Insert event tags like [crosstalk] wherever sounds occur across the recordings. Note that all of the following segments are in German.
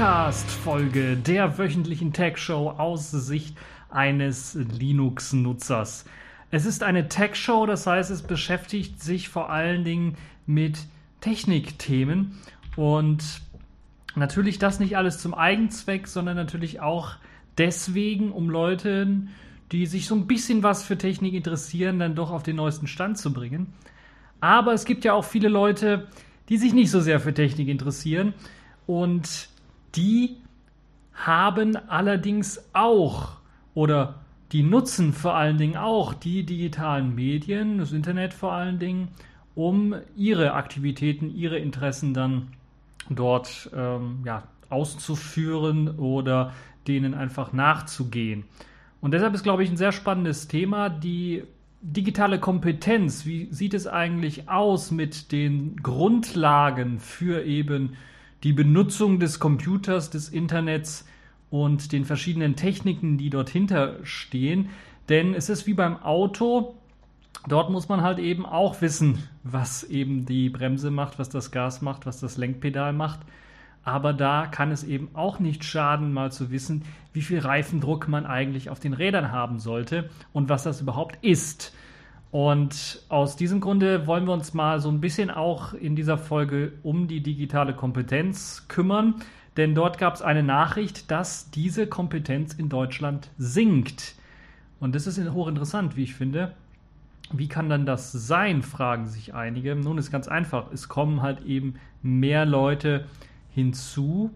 Podcast Folge der wöchentlichen Tech Show aus Sicht eines Linux-Nutzers. Es ist eine Tech Show, das heißt, es beschäftigt sich vor allen Dingen mit Technikthemen und natürlich das nicht alles zum Eigenzweck, sondern natürlich auch deswegen, um Leuten, die sich so ein bisschen was für Technik interessieren, dann doch auf den neuesten Stand zu bringen. Aber es gibt ja auch viele Leute, die sich nicht so sehr für Technik interessieren und die haben allerdings auch oder die nutzen vor allen Dingen auch die digitalen Medien, das Internet vor allen Dingen, um ihre Aktivitäten, ihre Interessen dann dort ähm, ja, auszuführen oder denen einfach nachzugehen. Und deshalb ist, glaube ich, ein sehr spannendes Thema, die digitale Kompetenz. Wie sieht es eigentlich aus mit den Grundlagen für eben die Benutzung des Computers, des Internets und den verschiedenen Techniken, die dort hinterstehen? Denn es ist wie beim Auto, dort muss man halt eben auch wissen, was eben die Bremse macht, was das Gas macht, was das Lenkpedal macht. Aber da kann es eben auch nicht schaden, mal zu wissen, wie viel Reifendruck man eigentlich auf den Rädern haben sollte und was das überhaupt ist. Und aus diesem Grunde wollen wir uns mal so ein bisschen auch in dieser Folge um die digitale Kompetenz kümmern. Denn dort gab es eine Nachricht, dass diese Kompetenz in Deutschland sinkt. Und das ist hochinteressant, wie ich finde. Wie kann dann das sein, fragen sich einige. Nun ist ganz einfach. Es kommen halt eben mehr Leute hinzu,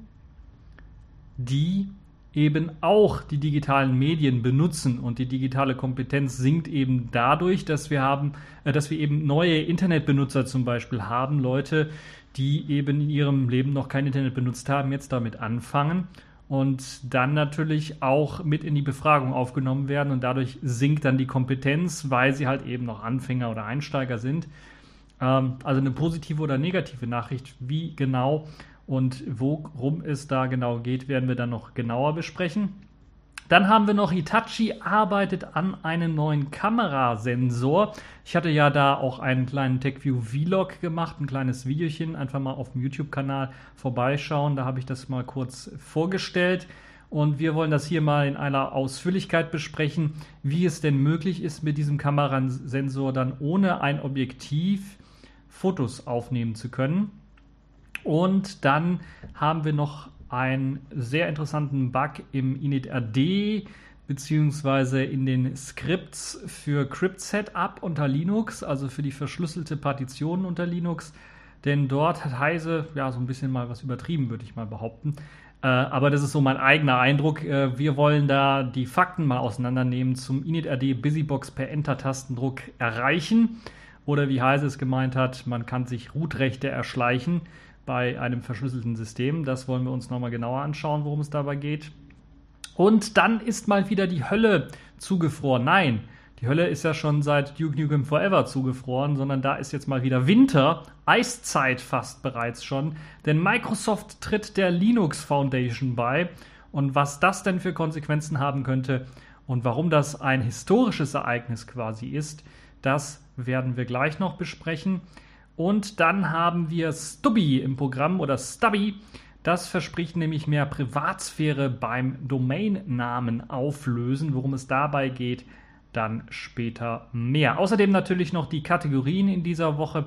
die eben auch die digitalen Medien benutzen und die digitale Kompetenz sinkt eben dadurch, dass wir haben, äh, dass wir eben neue Internetbenutzer zum Beispiel haben, Leute, die eben in ihrem Leben noch kein Internet benutzt haben, jetzt damit anfangen und dann natürlich auch mit in die Befragung aufgenommen werden und dadurch sinkt dann die Kompetenz, weil sie halt eben noch Anfänger oder Einsteiger sind. Ähm, also eine positive oder negative Nachricht, wie genau und worum es da genau geht, werden wir dann noch genauer besprechen. Dann haben wir noch Hitachi arbeitet an einem neuen Kamerasensor. Ich hatte ja da auch einen kleinen TechView Vlog gemacht, ein kleines Videochen, einfach mal auf dem YouTube-Kanal vorbeischauen. Da habe ich das mal kurz vorgestellt. Und wir wollen das hier mal in einer Ausführlichkeit besprechen, wie es denn möglich ist, mit diesem Kamerasensor dann ohne ein Objektiv Fotos aufnehmen zu können. Und dann haben wir noch einen sehr interessanten Bug im initRD beziehungsweise in den Scripts für Crypt Setup unter Linux, also für die verschlüsselte Partition unter Linux. Denn dort hat Heise ja so ein bisschen mal was übertrieben, würde ich mal behaupten. Äh, aber das ist so mein eigener Eindruck. Äh, wir wollen da die Fakten mal auseinandernehmen zum initRD Busybox per Enter-Tastendruck erreichen. Oder wie Heise es gemeint hat, man kann sich Root-Rechte erschleichen bei einem verschlüsselten System. Das wollen wir uns nochmal genauer anschauen, worum es dabei geht. Und dann ist mal wieder die Hölle zugefroren. Nein, die Hölle ist ja schon seit Duke Nukem Forever zugefroren, sondern da ist jetzt mal wieder Winter, Eiszeit fast bereits schon, denn Microsoft tritt der Linux Foundation bei. Und was das denn für Konsequenzen haben könnte und warum das ein historisches Ereignis quasi ist, das werden wir gleich noch besprechen. Und dann haben wir Stubby im Programm oder Stubby. Das verspricht nämlich mehr Privatsphäre beim Domainnamen auflösen. Worum es dabei geht, dann später mehr. Außerdem natürlich noch die Kategorien in dieser Woche.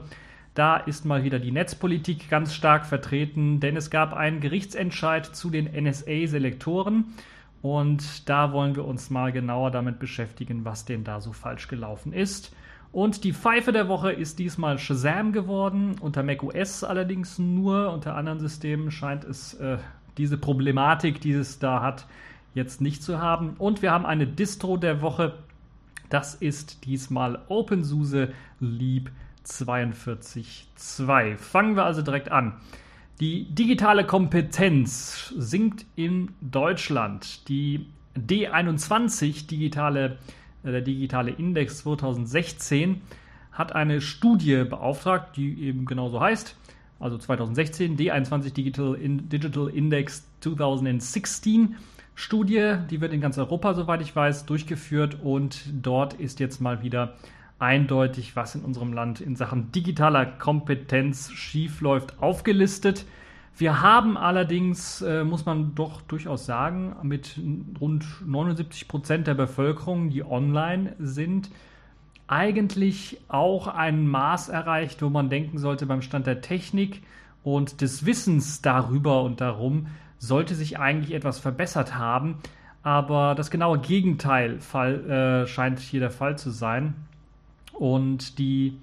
Da ist mal wieder die Netzpolitik ganz stark vertreten, denn es gab einen Gerichtsentscheid zu den NSA-Selektoren. Und da wollen wir uns mal genauer damit beschäftigen, was denn da so falsch gelaufen ist. Und die Pfeife der Woche ist diesmal Shazam geworden, unter macOS allerdings nur. Unter anderen Systemen scheint es äh, diese Problematik, die es da hat, jetzt nicht zu haben. Und wir haben eine Distro der Woche. Das ist diesmal OpenSUSE Leap 42.2. Fangen wir also direkt an. Die digitale Kompetenz sinkt in Deutschland. Die D21 digitale äh, der digitale Index 2016 hat eine Studie beauftragt, die eben genauso heißt, also 2016, D21 Digital, In Digital Index 2016 Studie, die wird in ganz Europa, soweit ich weiß, durchgeführt und dort ist jetzt mal wieder eindeutig, was in unserem Land in Sachen digitaler Kompetenz schiefläuft, aufgelistet. Wir haben allerdings, äh, muss man doch durchaus sagen, mit rund 79 Prozent der Bevölkerung, die online sind, eigentlich auch ein Maß erreicht, wo man denken sollte, beim Stand der Technik und des Wissens darüber und darum sollte sich eigentlich etwas verbessert haben. Aber das genaue Gegenteil Fall, äh, scheint hier der Fall zu sein. Und die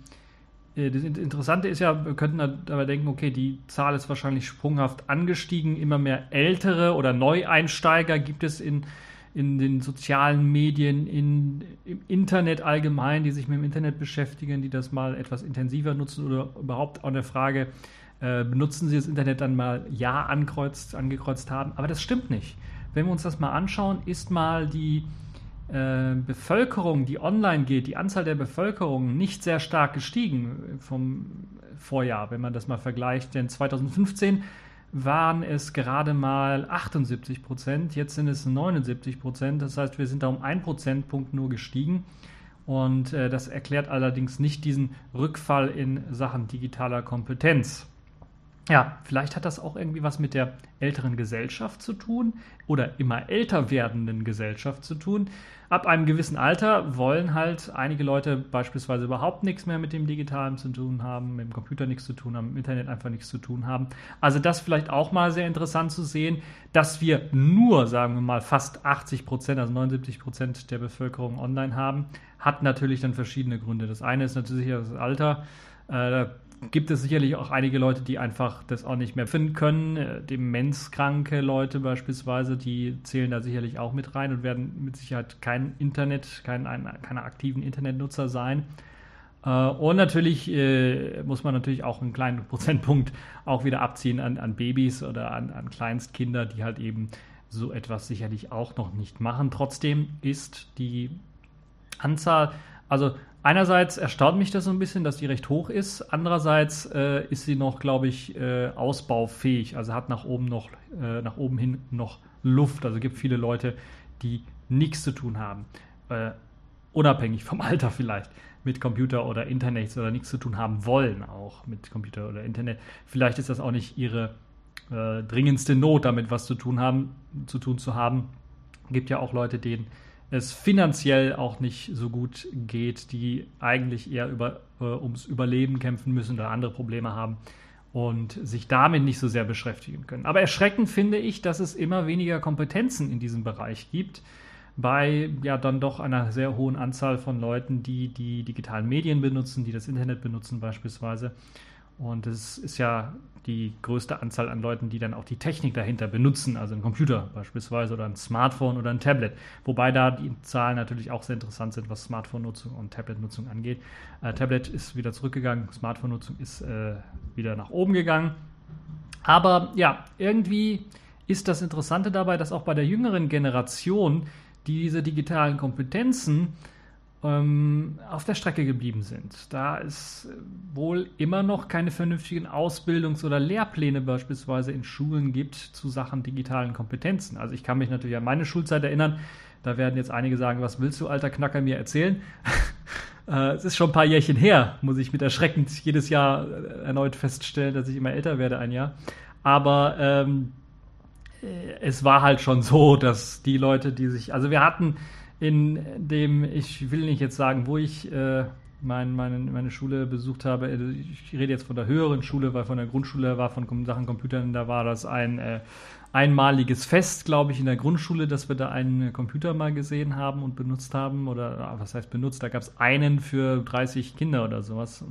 das Interessante ist ja, wir könnten dabei denken, okay, die Zahl ist wahrscheinlich sprunghaft angestiegen. Immer mehr ältere oder Neueinsteiger gibt es in, in den sozialen Medien, in, im Internet allgemein, die sich mit dem Internet beschäftigen, die das mal etwas intensiver nutzen oder überhaupt auch eine Frage, äh, benutzen sie das Internet dann mal Ja ankreuzt, angekreuzt haben. Aber das stimmt nicht. Wenn wir uns das mal anschauen, ist mal die äh, Bevölkerung, die online geht, die Anzahl der Bevölkerung nicht sehr stark gestiegen vom Vorjahr, wenn man das mal vergleicht. Denn 2015 waren es gerade mal 78 Prozent, jetzt sind es 79 Prozent. Das heißt, wir sind da um einen Prozentpunkt nur gestiegen. Und äh, das erklärt allerdings nicht diesen Rückfall in Sachen digitaler Kompetenz. Ja, vielleicht hat das auch irgendwie was mit der älteren Gesellschaft zu tun oder immer älter werdenden Gesellschaft zu tun. Ab einem gewissen Alter wollen halt einige Leute beispielsweise überhaupt nichts mehr mit dem Digitalen zu tun haben, mit dem Computer nichts zu tun haben, mit dem Internet einfach nichts zu tun haben. Also das vielleicht auch mal sehr interessant zu sehen, dass wir nur, sagen wir mal, fast 80 Prozent, also 79 Prozent der Bevölkerung online haben, hat natürlich dann verschiedene Gründe. Das eine ist natürlich das Alter. Äh, gibt es sicherlich auch einige Leute, die einfach das auch nicht mehr finden können. Äh, demenzkranke Leute beispielsweise, die zählen da sicherlich auch mit rein und werden mit Sicherheit kein Internet, kein, ein, keine aktiven Internetnutzer sein. Äh, und natürlich äh, muss man natürlich auch einen kleinen [laughs] Prozentpunkt auch wieder abziehen an, an Babys oder an, an Kleinstkinder, die halt eben so etwas sicherlich auch noch nicht machen. Trotzdem ist die Anzahl, also Einerseits erstaunt mich das so ein bisschen, dass die recht hoch ist. Andererseits äh, ist sie noch, glaube ich, äh, ausbaufähig. Also hat nach oben noch, äh, nach oben hin noch Luft. Also gibt viele Leute, die nichts zu tun haben. Äh, unabhängig vom Alter vielleicht mit Computer oder Internet oder nichts zu tun haben wollen, auch mit Computer oder Internet. Vielleicht ist das auch nicht ihre äh, dringendste Not, damit was zu tun haben, zu tun zu haben. Gibt ja auch Leute, denen es finanziell auch nicht so gut geht, die eigentlich eher über, äh, ums Überleben kämpfen müssen oder andere Probleme haben und sich damit nicht so sehr beschäftigen können. Aber erschreckend finde ich, dass es immer weniger Kompetenzen in diesem Bereich gibt bei ja dann doch einer sehr hohen Anzahl von Leuten, die die digitalen Medien benutzen, die das Internet benutzen beispielsweise. Und es ist ja die größte Anzahl an Leuten, die dann auch die Technik dahinter benutzen, also ein Computer beispielsweise oder ein Smartphone oder ein Tablet. Wobei da die Zahlen natürlich auch sehr interessant sind, was Smartphone-Nutzung und Tablet-Nutzung angeht. Äh, Tablet ist wieder zurückgegangen, Smartphone-Nutzung ist äh, wieder nach oben gegangen. Aber ja, irgendwie ist das Interessante dabei, dass auch bei der jüngeren Generation diese digitalen Kompetenzen ähm, auf der Strecke geblieben sind. Da es wohl immer noch keine vernünftigen Ausbildungs- oder Lehrpläne beispielsweise in Schulen gibt zu Sachen digitalen Kompetenzen. Also ich kann mich natürlich an meine Schulzeit erinnern. Da werden jetzt einige sagen, was willst du, alter Knacker, mir erzählen? [laughs] Äh, es ist schon ein paar Jährchen her, muss ich mit erschreckend jedes Jahr äh, erneut feststellen, dass ich immer älter werde ein Jahr. Aber ähm, äh, es war halt schon so, dass die Leute, die sich, also wir hatten in dem, ich will nicht jetzt sagen, wo ich äh, mein, meine, meine Schule besucht habe. Also ich rede jetzt von der höheren Schule, weil von der Grundschule war von Sachen Computern, da war das ein äh, einmaliges Fest, glaube ich, in der Grundschule, dass wir da einen Computer mal gesehen haben und benutzt haben. Oder ah, was heißt benutzt? Da gab es einen für 30 Kinder oder sowas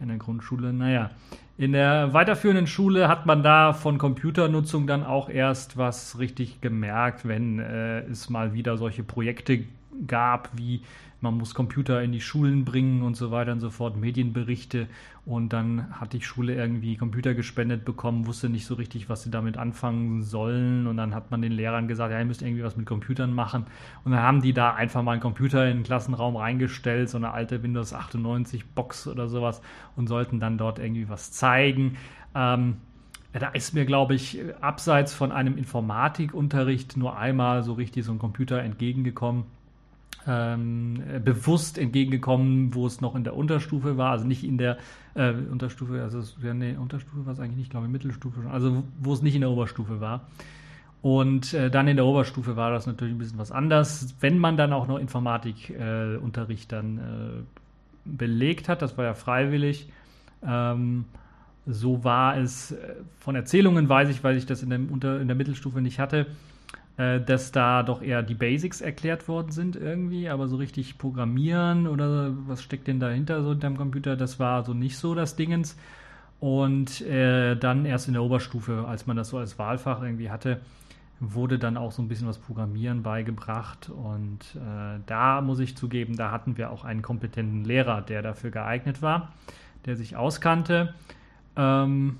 in der Grundschule. Naja, in der weiterführenden Schule hat man da von Computernutzung dann auch erst was richtig gemerkt, wenn äh, es mal wieder solche Projekte gab, wie man muss Computer in die Schulen bringen und so weiter und so fort, Medienberichte. Und dann hat die Schule irgendwie Computer gespendet bekommen, wusste nicht so richtig, was sie damit anfangen sollen. Und dann hat man den Lehrern gesagt, ja, ihr müsst irgendwie was mit Computern machen. Und dann haben die da einfach mal einen Computer in den Klassenraum reingestellt, so eine alte Windows 98 Box oder sowas, und sollten dann dort irgendwie was zeigen. Ähm, da ist mir, glaube ich, abseits von einem Informatikunterricht nur einmal so richtig so ein Computer entgegengekommen ähm, bewusst entgegengekommen, wo es noch in der Unterstufe war, also nicht in der äh, Unterstufe, also ja, nee, Unterstufe war es eigentlich nicht, glaube ich, Mittelstufe schon, also wo es nicht in der Oberstufe war. Und äh, dann in der Oberstufe war das natürlich ein bisschen was anders. Wenn man dann auch noch Informatikunterricht äh, dann äh, belegt hat, das war ja freiwillig, ähm, so war es äh, von Erzählungen, weiß ich, weil ich das in, dem Unter in der Mittelstufe nicht hatte, äh, dass da doch eher die Basics erklärt worden sind irgendwie, aber so richtig programmieren oder was steckt denn dahinter so in deinem Computer, das war so nicht so das Dingens. Und äh, dann erst in der Oberstufe, als man das so als Wahlfach irgendwie hatte, wurde dann auch so ein bisschen was Programmieren beigebracht. Und äh, da muss ich zugeben, da hatten wir auch einen kompetenten Lehrer, der dafür geeignet war, der sich auskannte. Ähm,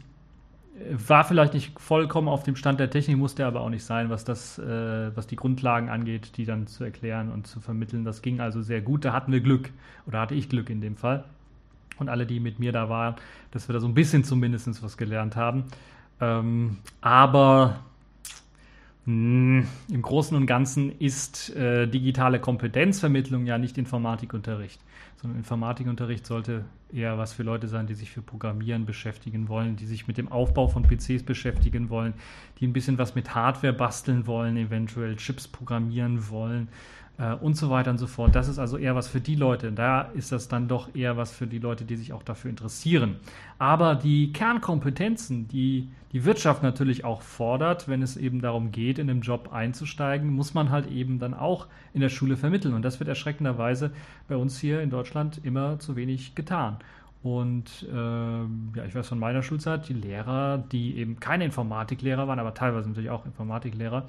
war vielleicht nicht vollkommen auf dem Stand der Technik, musste aber auch nicht sein, was das, äh, was die Grundlagen angeht, die dann zu erklären und zu vermitteln. Das ging also sehr gut. Da hatten wir Glück oder hatte ich Glück in dem Fall. Und alle, die mit mir da waren, dass wir da so ein bisschen zumindest was gelernt haben. Ähm, aber im Großen und Ganzen ist äh, digitale Kompetenzvermittlung ja nicht Informatikunterricht sondern Informatikunterricht sollte eher was für Leute sein, die sich für Programmieren beschäftigen wollen, die sich mit dem Aufbau von PCs beschäftigen wollen, die ein bisschen was mit Hardware basteln wollen, eventuell Chips programmieren wollen äh, und so weiter und so fort. Das ist also eher was für die Leute. Da ist das dann doch eher was für die Leute, die sich auch dafür interessieren. Aber die Kernkompetenzen, die die Wirtschaft natürlich auch fordert, wenn es eben darum geht, in den Job einzusteigen, muss man halt eben dann auch in der Schule vermitteln. Und das wird erschreckenderweise bei uns hier in Deutschland immer zu wenig getan. Und äh, ja, ich weiß von meiner Schulzeit, die Lehrer, die eben keine Informatiklehrer waren, aber teilweise natürlich auch Informatiklehrer,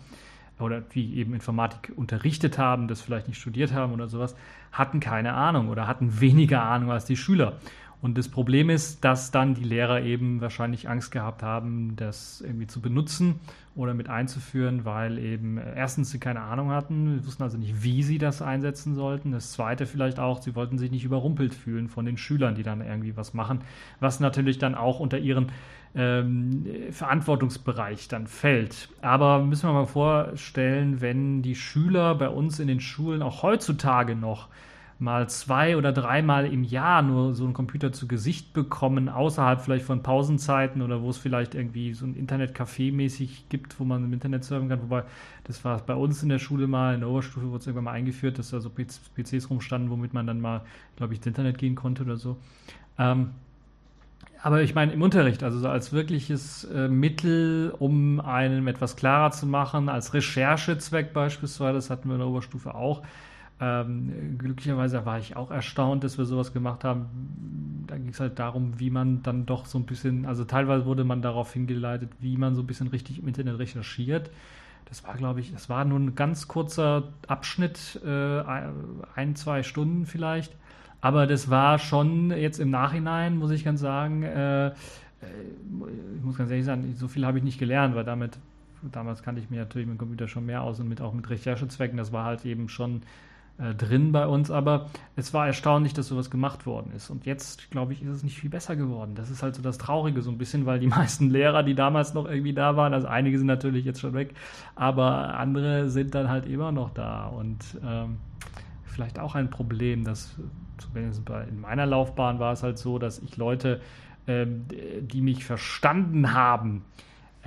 oder die eben Informatik unterrichtet haben, das vielleicht nicht studiert haben oder sowas, hatten keine Ahnung oder hatten weniger Ahnung als die Schüler. Und das Problem ist, dass dann die Lehrer eben wahrscheinlich Angst gehabt haben, das irgendwie zu benutzen oder mit einzuführen, weil eben äh, erstens sie keine Ahnung hatten, wussten also nicht, wie sie das einsetzen sollten. Das zweite vielleicht auch, sie wollten sich nicht überrumpelt fühlen von den Schülern, die dann irgendwie was machen, was natürlich dann auch unter ihren ähm, Verantwortungsbereich dann fällt. Aber müssen wir mal vorstellen, wenn die Schüler bei uns in den Schulen auch heutzutage noch mal zwei oder dreimal im Jahr nur so einen Computer zu Gesicht bekommen, außerhalb vielleicht von Pausenzeiten oder wo es vielleicht irgendwie so ein Internetcafé mäßig gibt, wo man im Internet surfen kann. Wobei, das war bei uns in der Schule mal, in der Oberstufe wurde es irgendwann mal eingeführt, dass da so PCs rumstanden, womit man dann mal, glaube ich, ins Internet gehen konnte oder so. Ähm, aber ich meine, im Unterricht, also so als wirkliches äh, Mittel, um einem etwas klarer zu machen, als Recherchezweck beispielsweise, das hatten wir in der Oberstufe auch. Ähm, glücklicherweise war ich auch erstaunt, dass wir sowas gemacht haben. Da ging es halt darum, wie man dann doch so ein bisschen, also teilweise wurde man darauf hingeleitet, wie man so ein bisschen richtig im Internet recherchiert. Das war, glaube ich, das war nur ein ganz kurzer Abschnitt, äh, ein, zwei Stunden vielleicht. Aber das war schon jetzt im Nachhinein, muss ich ganz sagen, äh, äh, ich muss ganz ehrlich sagen, so viel habe ich nicht gelernt, weil damit, damals kannte ich mir natürlich mit dem Computer schon mehr aus und mit, auch mit Recherchezwecken, das war halt eben schon äh, drin bei uns, aber es war erstaunlich, dass sowas gemacht worden ist. Und jetzt, glaube ich, ist es nicht viel besser geworden. Das ist halt so das Traurige, so ein bisschen, weil die [laughs] meisten Lehrer, die damals noch irgendwie da waren, also einige sind natürlich jetzt schon weg, aber andere sind dann halt immer noch da. Und ähm, vielleicht auch ein Problem, dass zumindest in meiner Laufbahn war es halt so, dass ich Leute, ähm, die mich verstanden haben,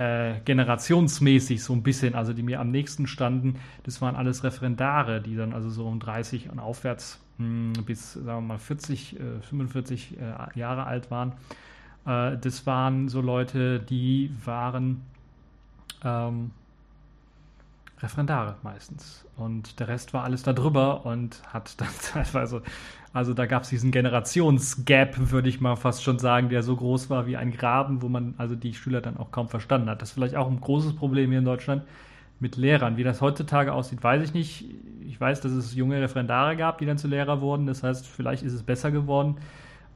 äh, generationsmäßig so ein bisschen, also die mir am nächsten standen, das waren alles Referendare, die dann also so um 30 und aufwärts mh, hm, bis, sagen wir mal, 40, äh, 45 äh, Jahre alt waren. Äh, das waren so Leute, die waren ähm, Referendare meistens. Und der Rest war alles da drüber und hat [laughs] dann teilweise, also da gab es diesen Generationsgap, würde ich mal fast schon sagen, der so groß war wie ein Graben, wo man also die Schüler dann auch kaum verstanden hat. Das ist vielleicht auch ein großes Problem hier in Deutschland mit Lehrern. Wie das heutzutage aussieht, weiß ich nicht. Ich weiß, dass es junge Referendare gab, die dann zu Lehrer wurden. Das heißt, vielleicht ist es besser geworden.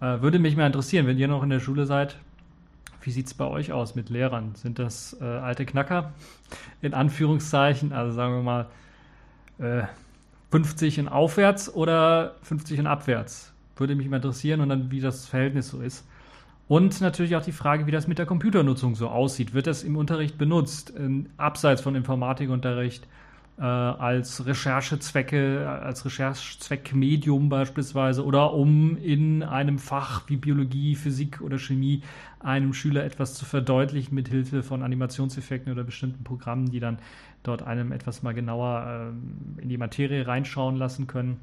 Äh, würde mich mal interessieren, wenn ihr noch in der Schule seid, wie sieht es bei euch aus mit Lehrern? Sind das äh, alte Knacker? In Anführungszeichen, also sagen wir mal äh, 50 und aufwärts oder 50 und abwärts? Würde mich mal interessieren und dann, wie das Verhältnis so ist. Und natürlich auch die Frage, wie das mit der Computernutzung so aussieht. Wird das im Unterricht benutzt, in, abseits von Informatikunterricht? äh, als Recherchezwecke, als Recherchezweckmedium beispielsweise oder um in einem Fach wie Biologie, Physik oder Chemie einem Schüler etwas zu verdeutlichen mit Hilfe von Animationseffekten oder bestimmten Programmen, die dann dort einem etwas mal genauer äh, in die Materie reinschauen lassen können.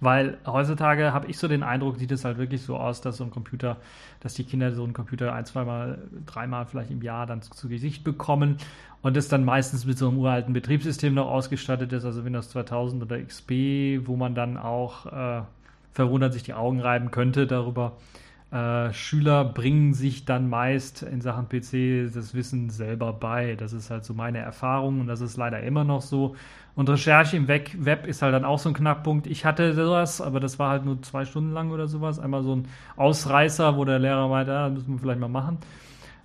Weil heutzutage habe ich so den Eindruck, sieht es halt wirklich so aus, dass so ein Computer, dass die Kinder so einen Computer ein, zweimal, dreimal vielleicht im Jahr dann zu, zu Gesicht bekommen und das dann meistens mit so einem uralten Betriebssystem noch ausgestattet ist, also Windows 2000 oder XP, wo man dann auch äh, verwundert sich die Augen reiben könnte darüber. Äh, Schüler bringen sich dann meist in Sachen PC das Wissen selber bei. Das ist halt so meine Erfahrung und das ist leider immer noch so. Und Recherche im Web ist halt dann auch so ein Knackpunkt. Ich hatte sowas, aber das war halt nur zwei Stunden lang oder sowas. Einmal so ein Ausreißer, wo der Lehrer meinte, ah, müssen wir vielleicht mal machen.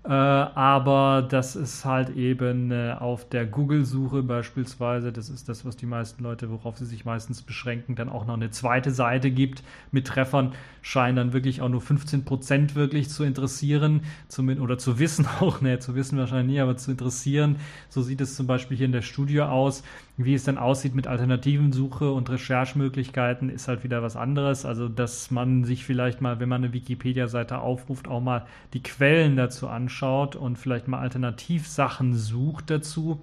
Äh, aber das ist halt eben äh, auf der Google-Suche beispielsweise, das ist das, was die meisten Leute, worauf sie sich meistens beschränken, dann auch noch eine zweite Seite gibt mit Treffern, scheinen dann wirklich auch nur 15 Prozent wirklich zu interessieren, zumindest, oder zu wissen [laughs] auch, ne, zu wissen wahrscheinlich nie, aber zu interessieren. So sieht es zum Beispiel hier in der Studie aus. Wie es dann aussieht mit alternativen Suche und Recherchemöglichkeiten, ist halt wieder was anderes. Also, dass man sich vielleicht mal, wenn man eine Wikipedia-Seite aufruft, auch mal die Quellen dazu anschaut und vielleicht mal Alternativsachen sucht dazu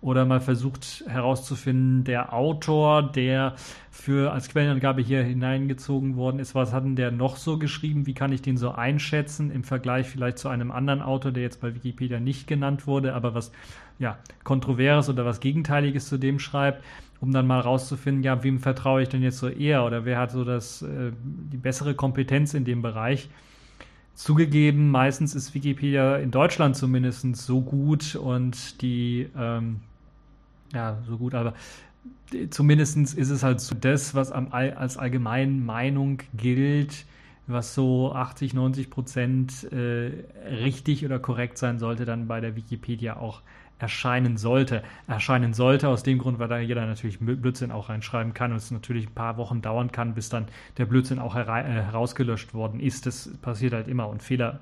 oder mal versucht herauszufinden, der Autor, der für als Quellenangabe hier hineingezogen worden ist, was hat denn der noch so geschrieben, wie kann ich den so einschätzen im Vergleich vielleicht zu einem anderen Autor, der jetzt bei Wikipedia nicht genannt wurde, aber was ja, Kontroverses oder was Gegenteiliges zu dem schreibt, um dann mal rauszufinden, ja, wem vertraue ich denn jetzt so eher oder wer hat so das, äh, die bessere Kompetenz in dem Bereich. Zugegeben, meistens ist Wikipedia in Deutschland zumindest so gut und die, ähm, ja, so gut, aber zumindest ist es halt so das, was am, als allgemeine Meinung gilt, was so 80, 90 Prozent äh, richtig oder korrekt sein sollte, dann bei der Wikipedia auch erscheinen sollte. Erscheinen sollte aus dem Grund, weil da jeder natürlich Blödsinn auch reinschreiben kann und es natürlich ein paar Wochen dauern kann, bis dann der Blödsinn auch äh, herausgelöscht worden ist. Das passiert halt immer und Fehler,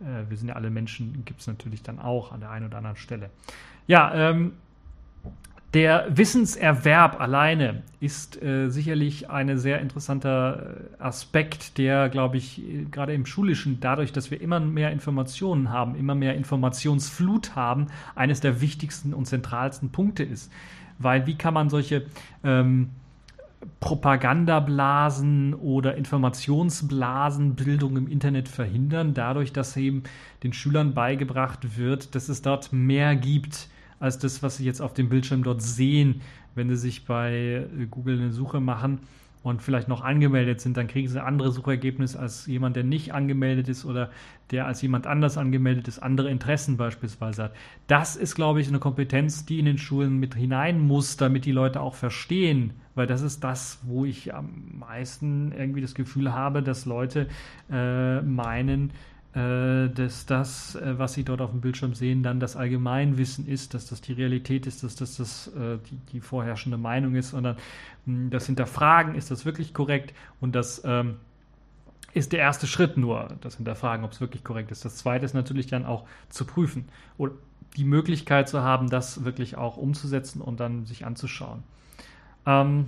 äh, wir sind ja alle Menschen, gibt es natürlich dann auch an der einen oder anderen Stelle. Ja, ähm, der Wissenserwerb alleine ist äh, sicherlich ein sehr interessanter äh, Aspekt, der, glaube ich, gerade im Schulischen, dadurch, dass wir immer mehr Informationen haben, immer mehr Informationsflut haben, eines der wichtigsten und zentralsten Punkte ist. Weil wie kann man solche ähm, Propagandablasen oder Informationsblasenbildung im Internet verhindern, dadurch, dass eben den Schülern beigebracht wird, dass es dort mehr gibt als das, was Sie jetzt auf dem Bildschirm dort sehen. Wenn Sie sich bei Google eine Suche machen und vielleicht noch angemeldet sind, dann kriegen Sie andere Suchergebnisse als jemand, der nicht angemeldet ist oder der als jemand anders angemeldet ist, andere Interessen beispielsweise hat. Das ist, glaube ich, eine Kompetenz, die in den Schulen mit hinein muss, damit die Leute auch verstehen, weil das ist das, wo ich am meisten irgendwie das Gefühl habe, dass Leute äh, meinen, äh, dass das, äh, was sie dort auf dem Bildschirm sehen, dann das Allgemeinwissen ist, dass das die Realität ist, dass das, das äh, die, die, vorherrschende Meinung ist, sondern mh, das Hinterfragen, ist das wirklich korrekt? Und das ähm, ist der erste Schritt nur, das Hinterfragen, ob es wirklich korrekt ist. Das zweite ist natürlich dann auch zu prüfen oder die Möglichkeit zu haben, das wirklich auch umzusetzen und dann sich anzuschauen. Ähm,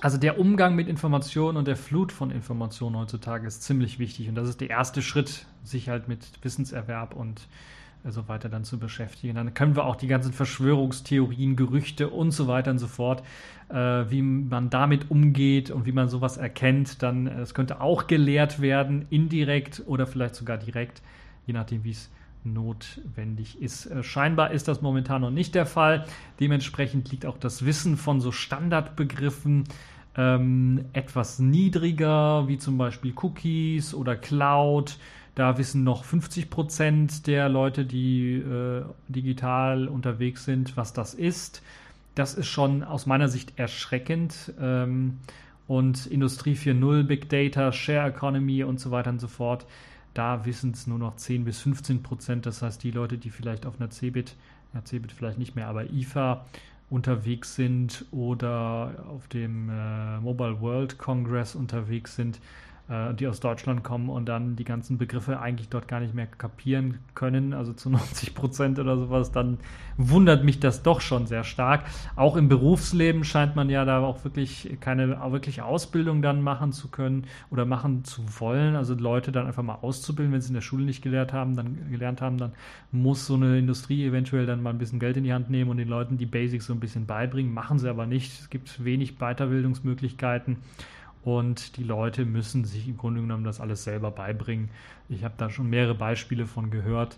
also der Umgang mit Informationen und der Flut von Informationen heutzutage ist ziemlich wichtig und das ist der erste Schritt, sich halt mit Wissenserwerb und äh, so weiter dann zu beschäftigen. Dann können wir auch die ganzen Verschwörungstheorien, Gerüchte und so weiter und so fort, äh, wie man damit umgeht und wie man sowas erkennt, dann äh, es könnte auch gelehrt werden, indirekt oder vielleicht sogar direkt, je nachdem, wie es notwendig ist. Äh, scheinbar ist das momentan noch nicht der Fall. Dementsprechend liegt auch das Wissen von so Standardbegriffen ähm, etwas niedriger, wie zum Beispiel Cookies oder Cloud. Da wissen noch 50 Prozent der Leute, die äh, digital unterwegs sind, was das ist. Das ist schon aus meiner Sicht erschreckend. Ähm, und Industrie 4.0, Big Data, Share Economy und so weiter und so fort da wissen es nur noch 10 bis 15 Prozent. Das heißt, die Leute, die vielleicht auf einer Cebit, ja, Cebit vielleicht nicht mehr, aber IFA unterwegs sind oder auf dem äh, Mobile World Congress unterwegs sind, die aus Deutschland kommen und dann die ganzen Begriffe eigentlich dort gar nicht mehr kapieren können, also zu [laughs] 90 Prozent oder sowas, dann wundert mich das doch schon sehr stark. Auch im Berufsleben scheint man ja da auch wirklich keine wirkliche Ausbildung dann machen zu können oder machen zu wollen. Also Leute dann einfach mal auszubilden, wenn sie in der Schule nicht gelehrt haben, dann gelernt haben, dann muss so eine Industrie eventuell dann mal ein bisschen Geld in die Hand nehmen und den Leuten die Basics so ein bisschen beibringen. Machen sie aber nicht. Es gibt wenig Weiterbildungsmöglichkeiten und die Leute müssen sich im Grunde genommen das alles selber beibringen. Ich habe da schon mehrere Beispiele von gehört,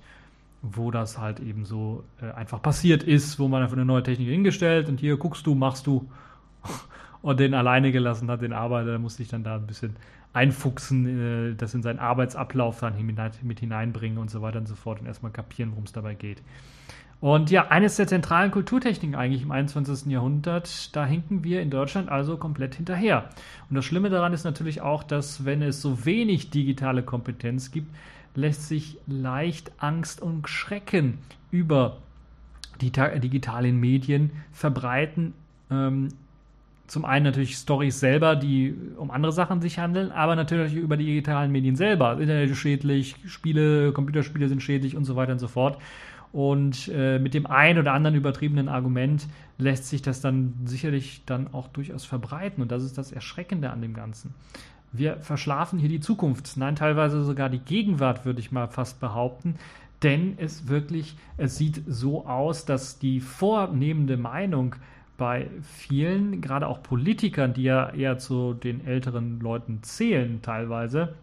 wo das halt eben so äh, einfach passiert ist, wo man einfach eine neue Technik hingestellt und hier guckst du, machst du [laughs] und den alleine gelassen hat, den Arbeiter, der muss sich dann da ein bisschen einfuchsen, äh, das in seinen Arbeitsablauf dann mit hineinbringen und so weiter und so fort und erstmal kapieren, worum es dabei geht. Und ja, eines der zentralen Kulturtechniken eigentlich im 21. Jahrhundert, da hinken wir in Deutschland also komplett hinterher. Und das Schlimme daran ist natürlich auch, dass wenn es so wenig digitale Kompetenz gibt, lässt sich leicht Angst und Schrecken über die digitalen Medien verbreiten. Ähm, zum einen natürlich Stories selber, die um andere Sachen sich handeln, aber natürlich über die digitalen Medien selber. Internet ist schädlich, Spiele, Computerspiele sind schädlich und so weiter und so fort. Und äh, mit dem ein oder anderen übertriebenen Argument lässt sich das dann sicherlich dann auch durchaus verbreiten. Und das ist das Erschreckende an dem Ganzen. Wir verschlafen hier die Zukunft, nein, teilweise sogar die Gegenwart, würde ich mal fast behaupten. Denn es wirklich, es sieht so aus, dass die vornehmende Meinung bei vielen, gerade auch Politikern, die ja eher zu den älteren Leuten zählen teilweise,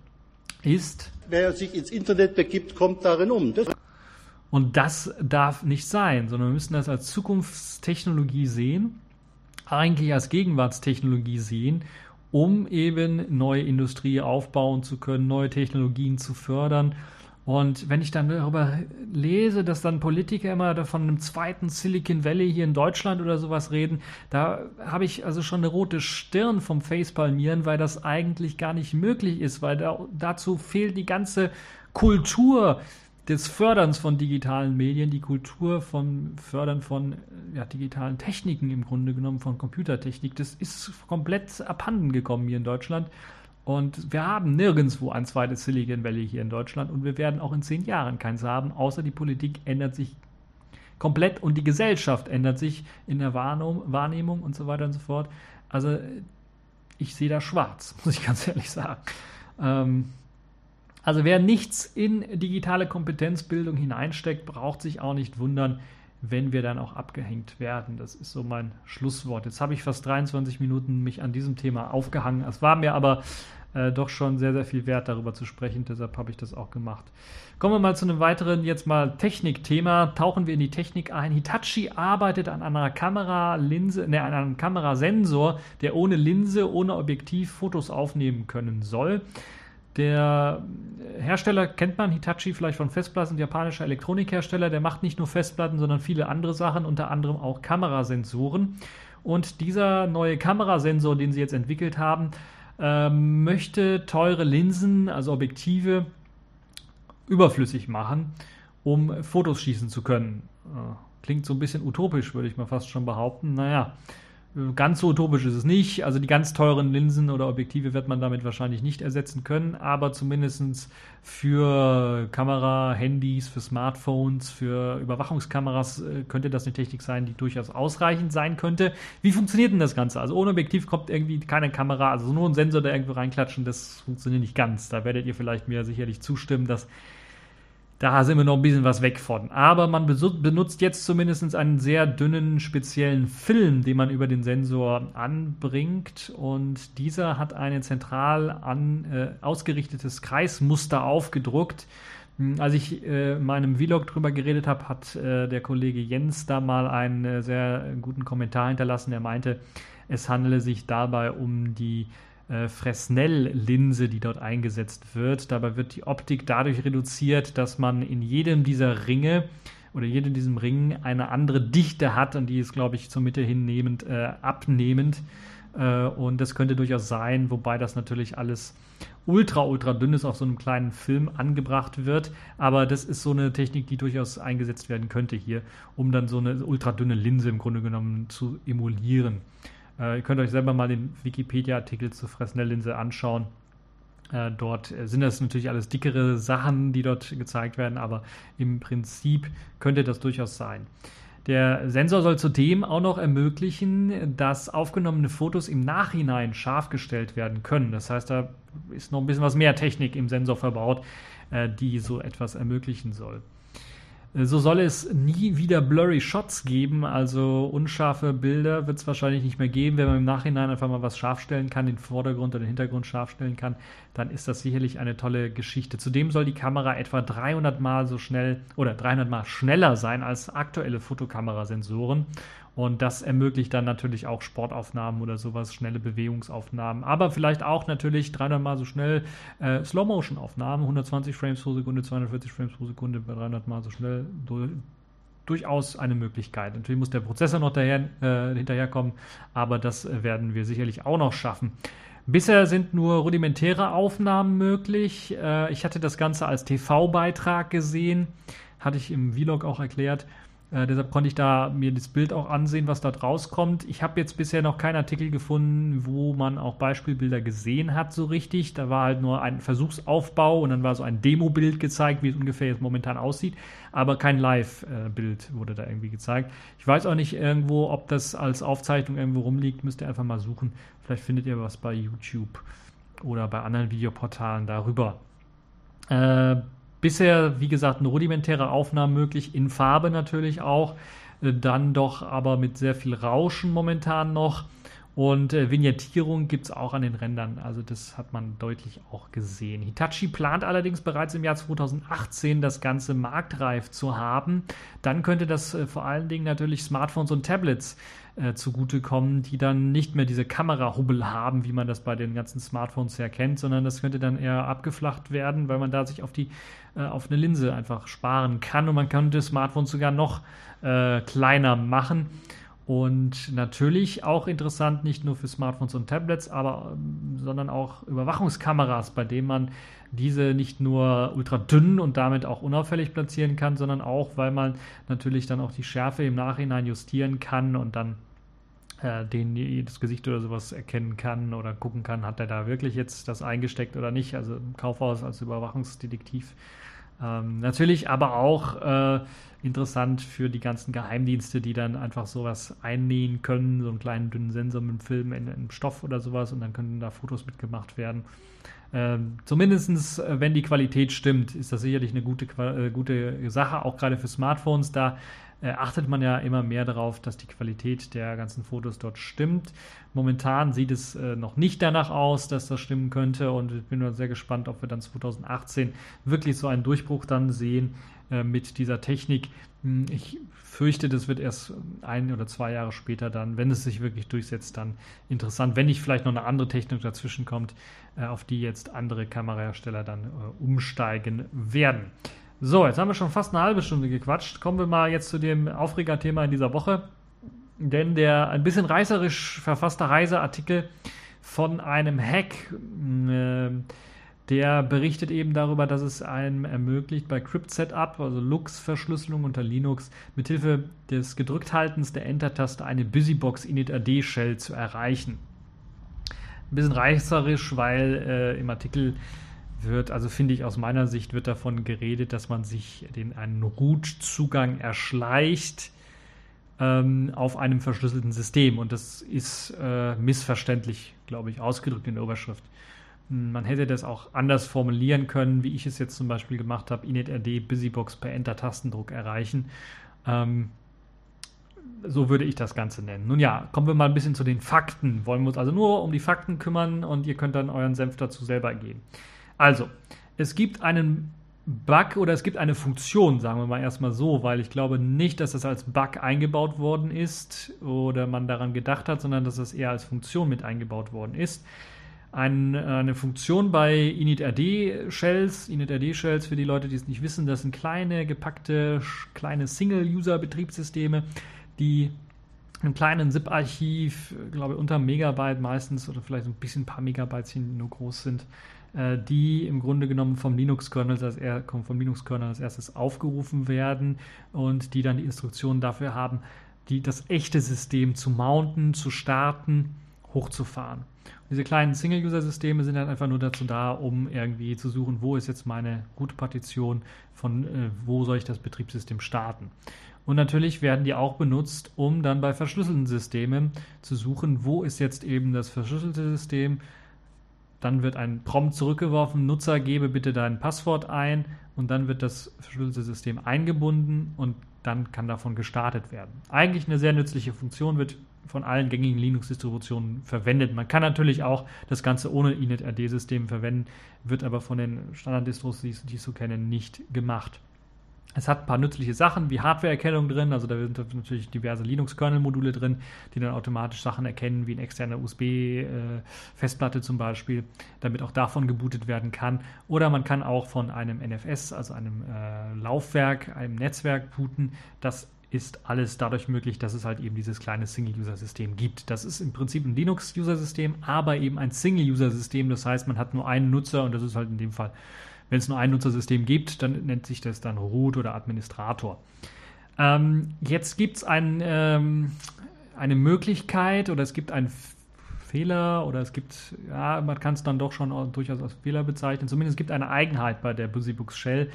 ist. Wer sich ins Internet begibt, kommt darin um. Das und das darf nicht sein, sondern wir müssen das als Zukunftstechnologie sehen, eigentlich als Gegenwartstechnologie sehen, um eben neue Industrie aufbauen zu können, neue Technologien zu fördern. Und wenn ich dann darüber lese, dass dann Politiker immer von einem zweiten Silicon Valley hier in Deutschland oder sowas reden, da habe ich also schon eine rote Stirn vom Facepalmieren, weil das eigentlich gar nicht möglich ist, weil da, dazu fehlt die ganze Kultur, des Förderns von digitalen Medien, die Kultur von Fördern von ja, digitalen Techniken im Grunde genommen, von Computertechnik, das ist komplett abhanden gekommen hier in Deutschland. Und wir haben nirgendwo ein zweites Silicon Valley hier in Deutschland und wir werden auch in zehn Jahren keins haben, außer die Politik ändert sich komplett und die Gesellschaft ändert sich in der Wahrnehmung und so weiter und so fort. Also ich sehe da schwarz, [laughs] muss ich ganz ehrlich sagen. Ähm, also wer nichts in digitale Kompetenzbildung hineinsteckt, braucht sich auch nicht wundern, wenn wir dann auch abgehängt werden. Das ist so mein Schlusswort. Jetzt habe ich fast 23 Minuten mich an diesem Thema aufgehangen. Es war mir aber äh, doch schon sehr, sehr viel wert, darüber zu sprechen. Deshalb habe ich das auch gemacht. Kommen wir mal zu einem weiteren, jetzt mal Technikthema. Tauchen wir in die Technik ein. Hitachi arbeitet an einer Kameralinse, ne, an einem Kamerasensor, der ohne Linse, ohne Objektiv Fotos aufnehmen können soll. Der Hersteller kennt man, Hitachi vielleicht von Festplatten, japanischer Elektronikhersteller, der macht nicht nur Festplatten, sondern viele andere Sachen, unter anderem auch Kamerasensoren. Und dieser neue Kamerasensor, den sie jetzt entwickelt haben, äh, möchte teure Linsen, also Objektive, überflüssig machen, um Fotos schießen zu können. Äh, klingt so ein bisschen utopisch, würde ich mal fast schon behaupten. Naja, Ganz so utopisch ist es nicht. Also die ganz teuren Linsen oder Objektive wird man damit wahrscheinlich nicht ersetzen können, aber zumindest für Kamera, Handys, für Smartphones, für Überwachungskameras äh, könnte das eine Technik sein, die durchaus ausreichend sein könnte. Wie funktioniert denn das Ganze? Also ohne Objektiv kommt irgendwie keine Kamera, also nur ein Sensor, der irgendwo reinklatschen, das funktioniert nicht ganz. Da werdet ihr vielleicht mir sicherlich zustimmen, dass da sind wir noch ein bisschen was weg von. Aber man benutzt jetzt zumindest einen sehr dünnen, speziellen Film, den man über den Sensor anbringt. Und dieser hat ein zentral an, äh, ausgerichtetes Kreismuster aufgedruckt. Hm, als ich äh, in meinem Vlog drüber geredet habe, hat äh, der Kollege Jens da mal einen äh, sehr guten Kommentar hinterlassen. Er meinte, es handele sich dabei um die äh, Fresnel-Linse, die dort eingesetzt wird. Dabei wird die Optik dadurch reduziert, dass man in jedem dieser Ringe oder jedem diesem Ring eine andere Dichte hat und die ist, glaube ich, zur Mitte hinnehmend äh, abnehmend. Äh, und das könnte durchaus sein, wobei das natürlich alles ultra, ultra dünn ist, auf so einem kleinen Film angebracht wird. Aber das ist so eine Technik, die durchaus eingesetzt werden könnte hier, um dann so eine ultra dünne Linse im Grunde genommen zu emulieren. Äh, ihr könnt euch selber mal den Wikipedia-Artikel zur Fresnel-Linse anschauen. Äh, dort sind das natürlich alles dickere Sachen, die dort gezeigt werden, aber im Prinzip könnte das durchaus sein. Der Sensor soll zudem auch noch ermöglichen, dass aufgenommene Fotos im Nachhinein scharf gestellt werden können. Das heißt, da ist noch ein bisschen was mehr Technik im Sensor verbaut, äh, die so etwas ermöglichen soll. So soll es nie wieder blurry Shots geben, also unscharfe Bilder wird es wahrscheinlich nicht mehr geben. Wenn man im Nachhinein einfach mal was scharf stellen kann, den Vordergrund oder den Hintergrund scharf stellen kann, dann ist das sicherlich eine tolle Geschichte. Zudem soll die Kamera etwa 300 mal so schnell oder 300 mal schneller sein als aktuelle Fotokamerasensoren und das ermöglicht dann natürlich auch Sportaufnahmen oder sowas, schnelle Bewegungsaufnahmen, aber vielleicht auch natürlich 300 Mal so schnell äh, Slow-Motion-Aufnahmen, 120 Frames pro Sekunde, 240 Frames pro Sekunde bei 300 Mal so schnell. Du, durchaus eine Möglichkeit. Natürlich muss der Prozessor noch daher, äh, hinterherkommen, aber das werden wir sicherlich auch noch schaffen. Bisher sind nur rudimentäre Aufnahmen möglich. Äh, ich hatte das Ganze als TV-Beitrag gesehen, hatte ich im Vlog auch erklärt. Äh, deshalb konnte ich da mir das Bild auch ansehen, was dort rauskommt. Ich habe jetzt bisher noch keinen Artikel gefunden, wo man auch Beispielbilder gesehen hat, so richtig. Da war halt nur ein Versuchsaufbau und dann war so ein Demo-Bild gezeigt, wie es ungefähr jetzt momentan aussieht. Aber kein Live-Bild wurde da irgendwie gezeigt. Ich weiß auch nicht irgendwo, ob das als Aufzeichnung irgendwo rumliegt. Müsst ihr einfach mal suchen. Vielleicht findet ihr was bei YouTube oder bei anderen Videoportalen darüber. Äh, Bisher, wie gesagt, eine rudimentäre Aufnahme möglich, in Farbe natürlich auch, äh, dann doch aber mit sehr viel Rauschen momentan noch. Und äh, Vignettierung gibt es auch an den Rändern. Also das hat man deutlich auch gesehen. Hitachi plant allerdings bereits im Jahr 2018 das Ganze marktreif zu haben. Dann könnte das äh, vor allen Dingen natürlich Smartphones und Tablets äh, zugutekommen, die dann nicht mehr diese Kamerahubbel haben, wie man das bei den ganzen Smartphones ja kennt, sondern das könnte dann eher abgeflacht werden, weil man da sich auf die äh, auf eine Linse einfach sparen kann und man könnte Smartphones sogar noch äh, kleiner machen. Und natürlich auch interessant, nicht nur für Smartphones und Tablets, aber ähm, sondern auch Überwachungskameras, bei denen man diese nicht nur ultra dünn und damit auch unauffällig platzieren kann, sondern auch, weil man natürlich dann auch die Schärfe im Nachhinein justieren kann und dann äh, den das Gesicht oder sowas erkennen kann oder gucken kann, hat er da wirklich jetzt das eingesteckt oder nicht. Also im Kaufhaus als Überwachungsdetektiv. Ähm, natürlich aber auch äh, interessant für die ganzen Geheimdienste, die dann einfach sowas einnähen können, so einen kleinen dünnen Sensor mit einem Film in, in Stoff oder sowas und dann können da Fotos mitgemacht werden. Ähm, Zumindest, äh, wenn die Qualität stimmt, ist das sicherlich eine gute, äh, gute Sache, auch gerade für Smartphones. Da äh, achtet man ja immer mehr darauf, dass die Qualität der ganzen Fotos dort stimmt. Momentan sieht es äh, noch nicht danach aus, dass das stimmen könnte und ich bin sehr gespannt, ob wir dann 2018 wirklich so einen Durchbruch dann sehen äh, mit dieser Technik. Hm, ich fürchte, das wird erst ein oder zwei Jahre später dann, wenn es sich wirklich durchsetzt, dann interessant, wenn nicht vielleicht noch eine andere Technik dazwischen kommt, äh, auf die jetzt andere Kamerahersteller dann äh, umsteigen werden. So, jetzt haben wir schon fast eine halbe Stunde gequatscht. Kommen wir mal jetzt zu dem Aufregerthema in dieser Woche. Denn der ein bisschen reißerisch verfasste Reiseartikel von einem Hack, äh, der berichtet eben darüber, dass es einem ermöglicht, bei Crypt Setup, also Lux-Verschlüsselung unter Linux, mithilfe des Gedrückthaltens der Enter-Taste eine Busybox init-AD-Shell zu erreichen. Ein bisschen reißerisch, weil äh, im Artikel wird, also finde ich aus meiner Sicht, wird davon geredet, dass man sich den einen Root-Zugang erschleicht ähm, auf einem verschlüsselten System. Und das ist äh, missverständlich, glaube ich, ausgedrückt in der Überschrift. Man hätte das auch anders formulieren können, wie ich es jetzt zum Beispiel gemacht habe, initRD Busybox per Enter-Tastendruck erreichen. Ähm, so würde ich das Ganze nennen. Nun ja, kommen wir mal ein bisschen zu den Fakten. Wollen wir uns also nur um die Fakten kümmern und ihr könnt dann euren Senf dazu selber geben. Also, es gibt einen Bug oder es gibt eine Funktion, sagen wir mal erstmal so, weil ich glaube nicht, dass das als Bug eingebaut worden ist oder man daran gedacht hat, sondern dass das eher als Funktion mit eingebaut worden ist. Ein, eine Funktion bei initRD-Shells, initRD-Shells für die Leute, die es nicht wissen, das sind kleine, gepackte, kleine Single-User-Betriebssysteme, die einem kleinen ZIP-Archiv, glaube ich, unter Megabyte meistens oder vielleicht ein bisschen ein paar Megabyte nur groß sind, äh, die im Grunde genommen vom Linux-Kernel als, vom Linux als erstes aufgerufen werden und die dann die Instruktionen dafür haben, die, das echte System zu mounten, zu starten, hochzufahren. Diese kleinen Single-User-Systeme sind dann einfach nur dazu da, um irgendwie zu suchen, wo ist jetzt meine Root-Partition, von äh, wo soll ich das Betriebssystem starten. Und natürlich werden die auch benutzt, um dann bei verschlüsselten Systemen zu suchen, wo ist jetzt eben das verschlüsselte System. Dann wird ein Prompt zurückgeworfen, Nutzer gebe bitte dein Passwort ein und dann wird das verschlüsselte System eingebunden und dann kann davon gestartet werden. Eigentlich eine sehr nützliche Funktion, wird von allen gängigen Linux-Distributionen verwendet. Man kann natürlich auch das Ganze ohne init-RD-System verwenden, wird aber von den Standard-Distros, die ich so kenne, nicht gemacht. Es hat ein paar nützliche Sachen wie Hardware-Erkennung drin, also da sind natürlich diverse Linux-Kernel-Module drin, die dann automatisch Sachen erkennen, wie eine externe USB-Festplatte zum Beispiel, damit auch davon gebootet werden kann. Oder man kann auch von einem NFS, also einem äh, Laufwerk, einem Netzwerk booten. Das ist alles dadurch möglich, dass es halt eben dieses kleine Single-User-System gibt. Das ist im Prinzip ein Linux-User-System, aber eben ein Single-User-System. Das heißt, man hat nur einen Nutzer und das ist halt in dem Fall wenn es nur ein Nutzersystem gibt, dann nennt sich das dann Root oder Administrator. Ähm, jetzt gibt es ein, ähm, eine Möglichkeit oder es gibt einen Fehler oder es gibt, ja, man kann es dann doch schon durchaus als Fehler bezeichnen. Zumindest es gibt eine Eigenheit bei der BusyBox Shell,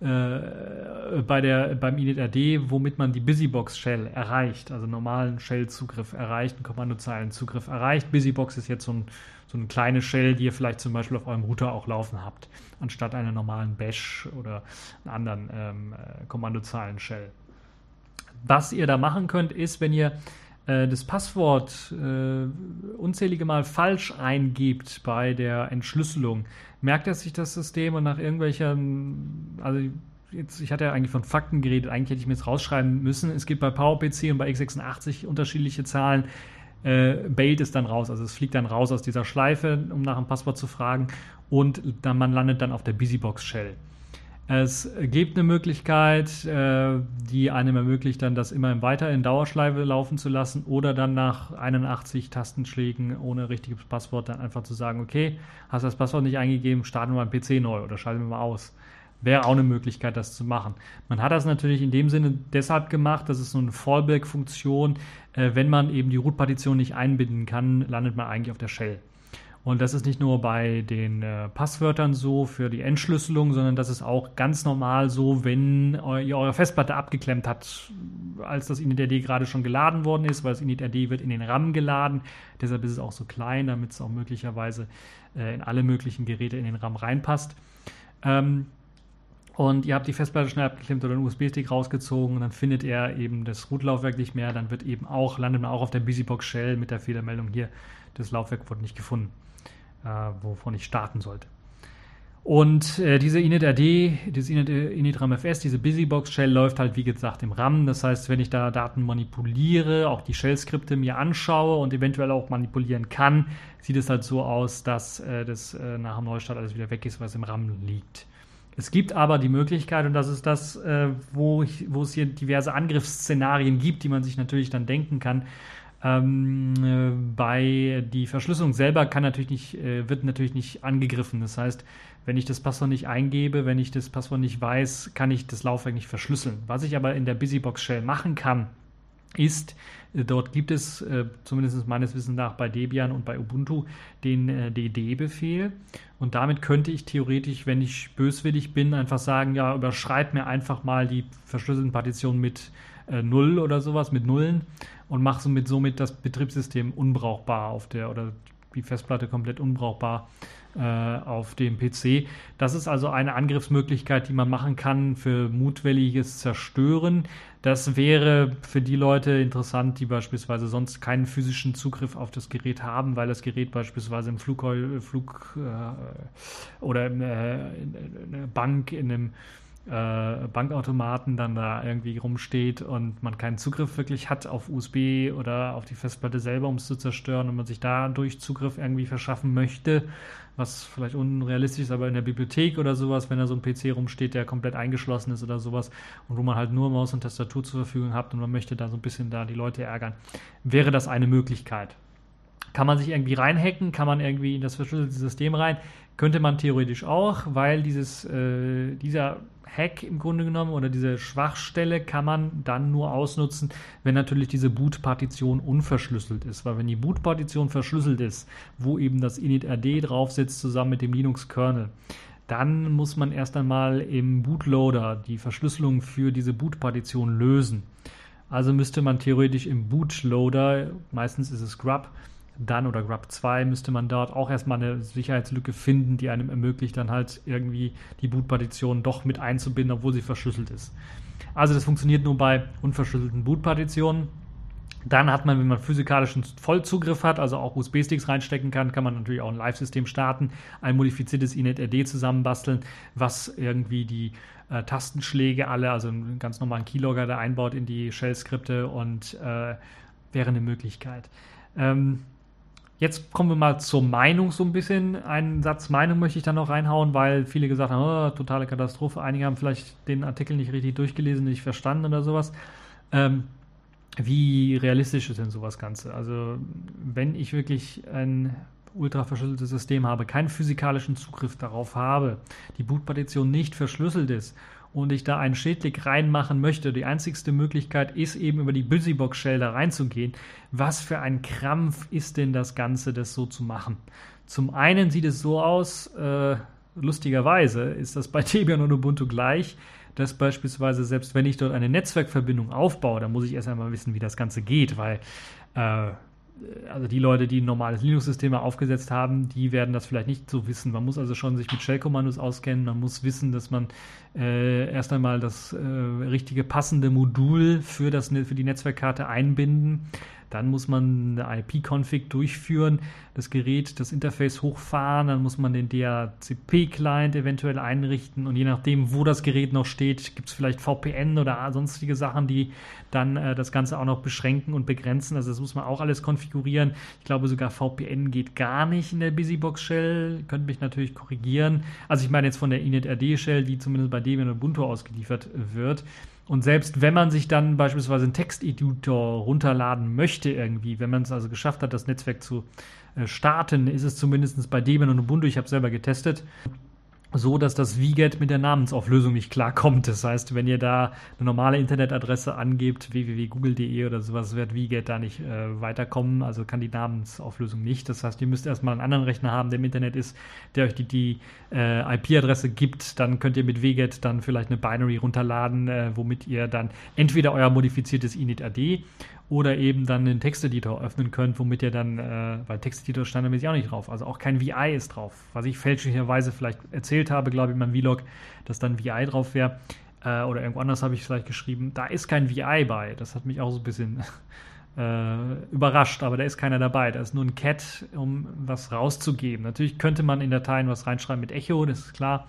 äh, bei der, beim initRD, womit man die BusyBox Shell erreicht, also normalen Shell-Zugriff erreicht, einen Kommandozeilen-Zugriff erreicht. BusyBox ist jetzt so ein so eine kleine Shell, die ihr vielleicht zum Beispiel auf eurem Router auch laufen habt, anstatt einer normalen Bash oder einer anderen ähm, äh, Kommandozeilen-Shell. Was ihr da machen könnt, ist, wenn ihr das Passwort äh, unzählige Mal falsch eingibt bei der Entschlüsselung, merkt er sich das System und nach irgendwelchen, also jetzt, ich hatte ja eigentlich von Fakten geredet, eigentlich hätte ich mir jetzt rausschreiben müssen. Es gibt bei PowerPC und bei x86 unterschiedliche Zahlen äh, bailt es dann raus. Also es fliegt dann raus aus dieser Schleife, um nach einem Passwort zu fragen und dann, man landet dann auf der Busybox Shell. Es gibt eine Möglichkeit, äh, die einem ermöglicht, dann das immer weiter in Dauerschleife laufen zu lassen oder dann nach 81 Tastenschlägen ohne richtiges Passwort dann einfach zu sagen, okay, hast das Passwort nicht eingegeben, starten wir beim PC neu oder schalten wir mal aus wäre auch eine Möglichkeit, das zu machen. Man hat das natürlich in dem Sinne deshalb gemacht, das ist so eine Fallback-Funktion. Äh, wenn man eben die Root-Partition nicht einbinden kann, landet man eigentlich auf der Shell. Und das ist nicht nur bei den äh, Passwörtern so für die Entschlüsselung, sondern das ist auch ganz normal so, wenn eu ihr eure Festplatte abgeklemmt habt, als das initRD gerade schon geladen worden ist, weil das initRD wird in den RAM geladen. Deshalb ist es auch so klein, damit es auch möglicherweise äh, in alle möglichen Geräte in den RAM reinpasst. Ähm, und ihr habt die Festplatte schnell abgeklemmt oder einen USB-Stick rausgezogen und dann findet er eben das Root-Laufwerk nicht mehr. Dann wird eben auch, landet man auch auf der Busybox Shell mit der Fehlermeldung hier, das Laufwerk wurde nicht gefunden, wovon ich starten sollte. Und äh, diese initRD, dieses init, äh, initramfs, diese Busybox Shell läuft halt wie gesagt im RAM. Das heißt, wenn ich da Daten manipuliere, auch die Shell-Skripte mir anschaue und eventuell auch manipulieren kann, sieht es halt so aus, dass äh, das äh, nach dem Neustart alles wieder weg ist, was im RAM liegt. Es gibt aber die Möglichkeit, und das ist das, äh, wo, ich, wo es hier diverse Angriffsszenarien gibt, die man sich natürlich dann denken kann. Ähm, äh, bei die Verschlüsselung selber kann natürlich nicht, äh, wird natürlich nicht angegriffen. Das heißt, wenn ich das Passwort nicht eingebe, wenn ich das Passwort nicht weiß, kann ich das Laufwerk nicht verschlüsseln. Was ich aber in der Busybox Shell machen kann, ist, äh, dort gibt es, äh, zumindest meines Wissens nach, bei Debian und bei Ubuntu den äh, DD-Befehl. Und damit könnte ich theoretisch, wenn ich böswillig bin, einfach sagen, ja, überschreib mir einfach mal die verschlüsselten Partitionen mit äh, Null oder sowas, mit Nullen und mach somit, somit das Betriebssystem unbrauchbar auf der oder die Festplatte komplett unbrauchbar äh, auf dem PC. Das ist also eine Angriffsmöglichkeit, die man machen kann für mutwilliges Zerstören. Das wäre für die Leute interessant, die beispielsweise sonst keinen physischen Zugriff auf das Gerät haben, weil das Gerät beispielsweise im Flug, Flug äh, oder in, äh, in einer Bank in einem äh, Bankautomaten dann da irgendwie rumsteht und man keinen Zugriff wirklich hat auf USB oder auf die Festplatte selber, um es zu zerstören und man sich dadurch Zugriff irgendwie verschaffen möchte, was vielleicht unrealistisch ist, aber in der Bibliothek oder sowas, wenn da so ein PC rumsteht, der komplett eingeschlossen ist oder sowas und wo man halt nur Maus und Tastatur zur Verfügung hat und man möchte da so ein bisschen da die Leute ärgern, wäre das eine Möglichkeit. Kann man sich irgendwie reinhacken? Kann man irgendwie in das verschlüsselte System rein? Könnte man theoretisch auch, weil dieses, äh, dieser Hack im Grunde genommen oder diese Schwachstelle kann man dann nur ausnutzen, wenn natürlich diese Boot-Partition unverschlüsselt ist. Weil wenn die Boot-Partition verschlüsselt ist, wo eben das init-rd drauf sitzt zusammen mit dem Linux-Kernel, dann muss man erst einmal im Bootloader die Verschlüsselung für diese Boot-Partition lösen. Also müsste man theoretisch im Bootloader, meistens ist es Grub, dann oder Grub 2 müsste man dort auch erstmal eine Sicherheitslücke finden, die einem ermöglicht, dann halt irgendwie die Bootpartition doch mit einzubinden, obwohl sie verschlüsselt ist. Also das funktioniert nur bei unverschlüsselten Bootpartitionen. Dann hat man, wenn man physikalischen Vollzugriff hat, also auch USB-Sticks reinstecken kann, kann man natürlich auch ein Live-System starten, ein modifiziertes init-RD zusammenbasteln, was irgendwie die äh, Tastenschläge alle, also einen ganz normalen Keylogger da einbaut in die Shell-Skripte und äh, wäre eine Möglichkeit. Ähm, Jetzt kommen wir mal zur Meinung so ein bisschen. Einen Satz Meinung möchte ich dann noch reinhauen, weil viele gesagt haben, oh, totale Katastrophe. Einige haben vielleicht den Artikel nicht richtig durchgelesen, nicht verstanden oder sowas. Ähm, wie realistisch ist denn sowas Ganze? Also, wenn ich wirklich ein ultra verschlüsseltes System habe, keinen physikalischen Zugriff darauf habe, die Bootpartition nicht verschlüsselt ist und ich da einen Schädling reinmachen möchte, die einzigste Möglichkeit ist eben über die Busybox Shell da reinzugehen. Was für ein Krampf ist denn das Ganze, das so zu machen? Zum einen sieht es so aus, äh, lustigerweise ist das bei [laughs] Debian und Ubuntu gleich, dass beispielsweise selbst wenn ich dort eine Netzwerkverbindung aufbaue, dann muss ich erst einmal wissen, wie das Ganze geht, weil äh, also die Leute, die ein normales Linux-System aufgesetzt haben, die werden das vielleicht nicht so wissen. Man muss also schon sich mit Shell-Kommandos auskennen. Man muss wissen, dass man äh, erst einmal das äh, richtige passende Modul für, das, für die Netzwerkkarte einbinden dann muss man eine IP-Config durchführen, das Gerät, das Interface hochfahren, dann muss man den DHCP-Client eventuell einrichten und je nachdem, wo das Gerät noch steht, gibt es vielleicht VPN oder sonstige Sachen, die dann äh, das Ganze auch noch beschränken und begrenzen. Also das muss man auch alles konfigurieren. Ich glaube sogar VPN geht gar nicht in der Busybox Shell. Könnte mich natürlich korrigieren. Also ich meine jetzt von der init-rd Shell, die zumindest bei Debian und Ubuntu ausgeliefert wird. Und selbst wenn man sich dann beispielsweise einen Texteditor runterladen möchte, irgendwie, wenn man es also geschafft hat, das Netzwerk zu äh, starten, ist es zumindest bei Debian und Ubuntu, ich habe selber getestet, so, dass das VGET mit der Namensauflösung nicht klarkommt. Das heißt, wenn ihr da eine normale Internetadresse angebt, www.google.de oder sowas, wird VGET da nicht äh, weiterkommen, also kann die Namensauflösung nicht. Das heißt, ihr müsst erstmal einen anderen Rechner haben, der im Internet ist, der euch die, die äh, IP-Adresse gibt. Dann könnt ihr mit VGET dann vielleicht eine Binary runterladen, äh, womit ihr dann entweder euer modifiziertes init-AD oder eben dann den Texteditor öffnen könnt, womit ihr dann, äh, weil Texteditor standardmäßig auch nicht drauf, also auch kein VI ist drauf. Was ich fälschlicherweise vielleicht erzählt habe, glaube ich, in meinem Vlog, dass dann VI drauf wäre, äh, oder irgendwo anders habe ich vielleicht geschrieben, da ist kein VI bei. Das hat mich auch so ein bisschen [laughs] äh, überrascht, aber da ist keiner dabei. Da ist nur ein Cat, um was rauszugeben. Natürlich könnte man in Dateien was reinschreiben mit Echo, das ist klar,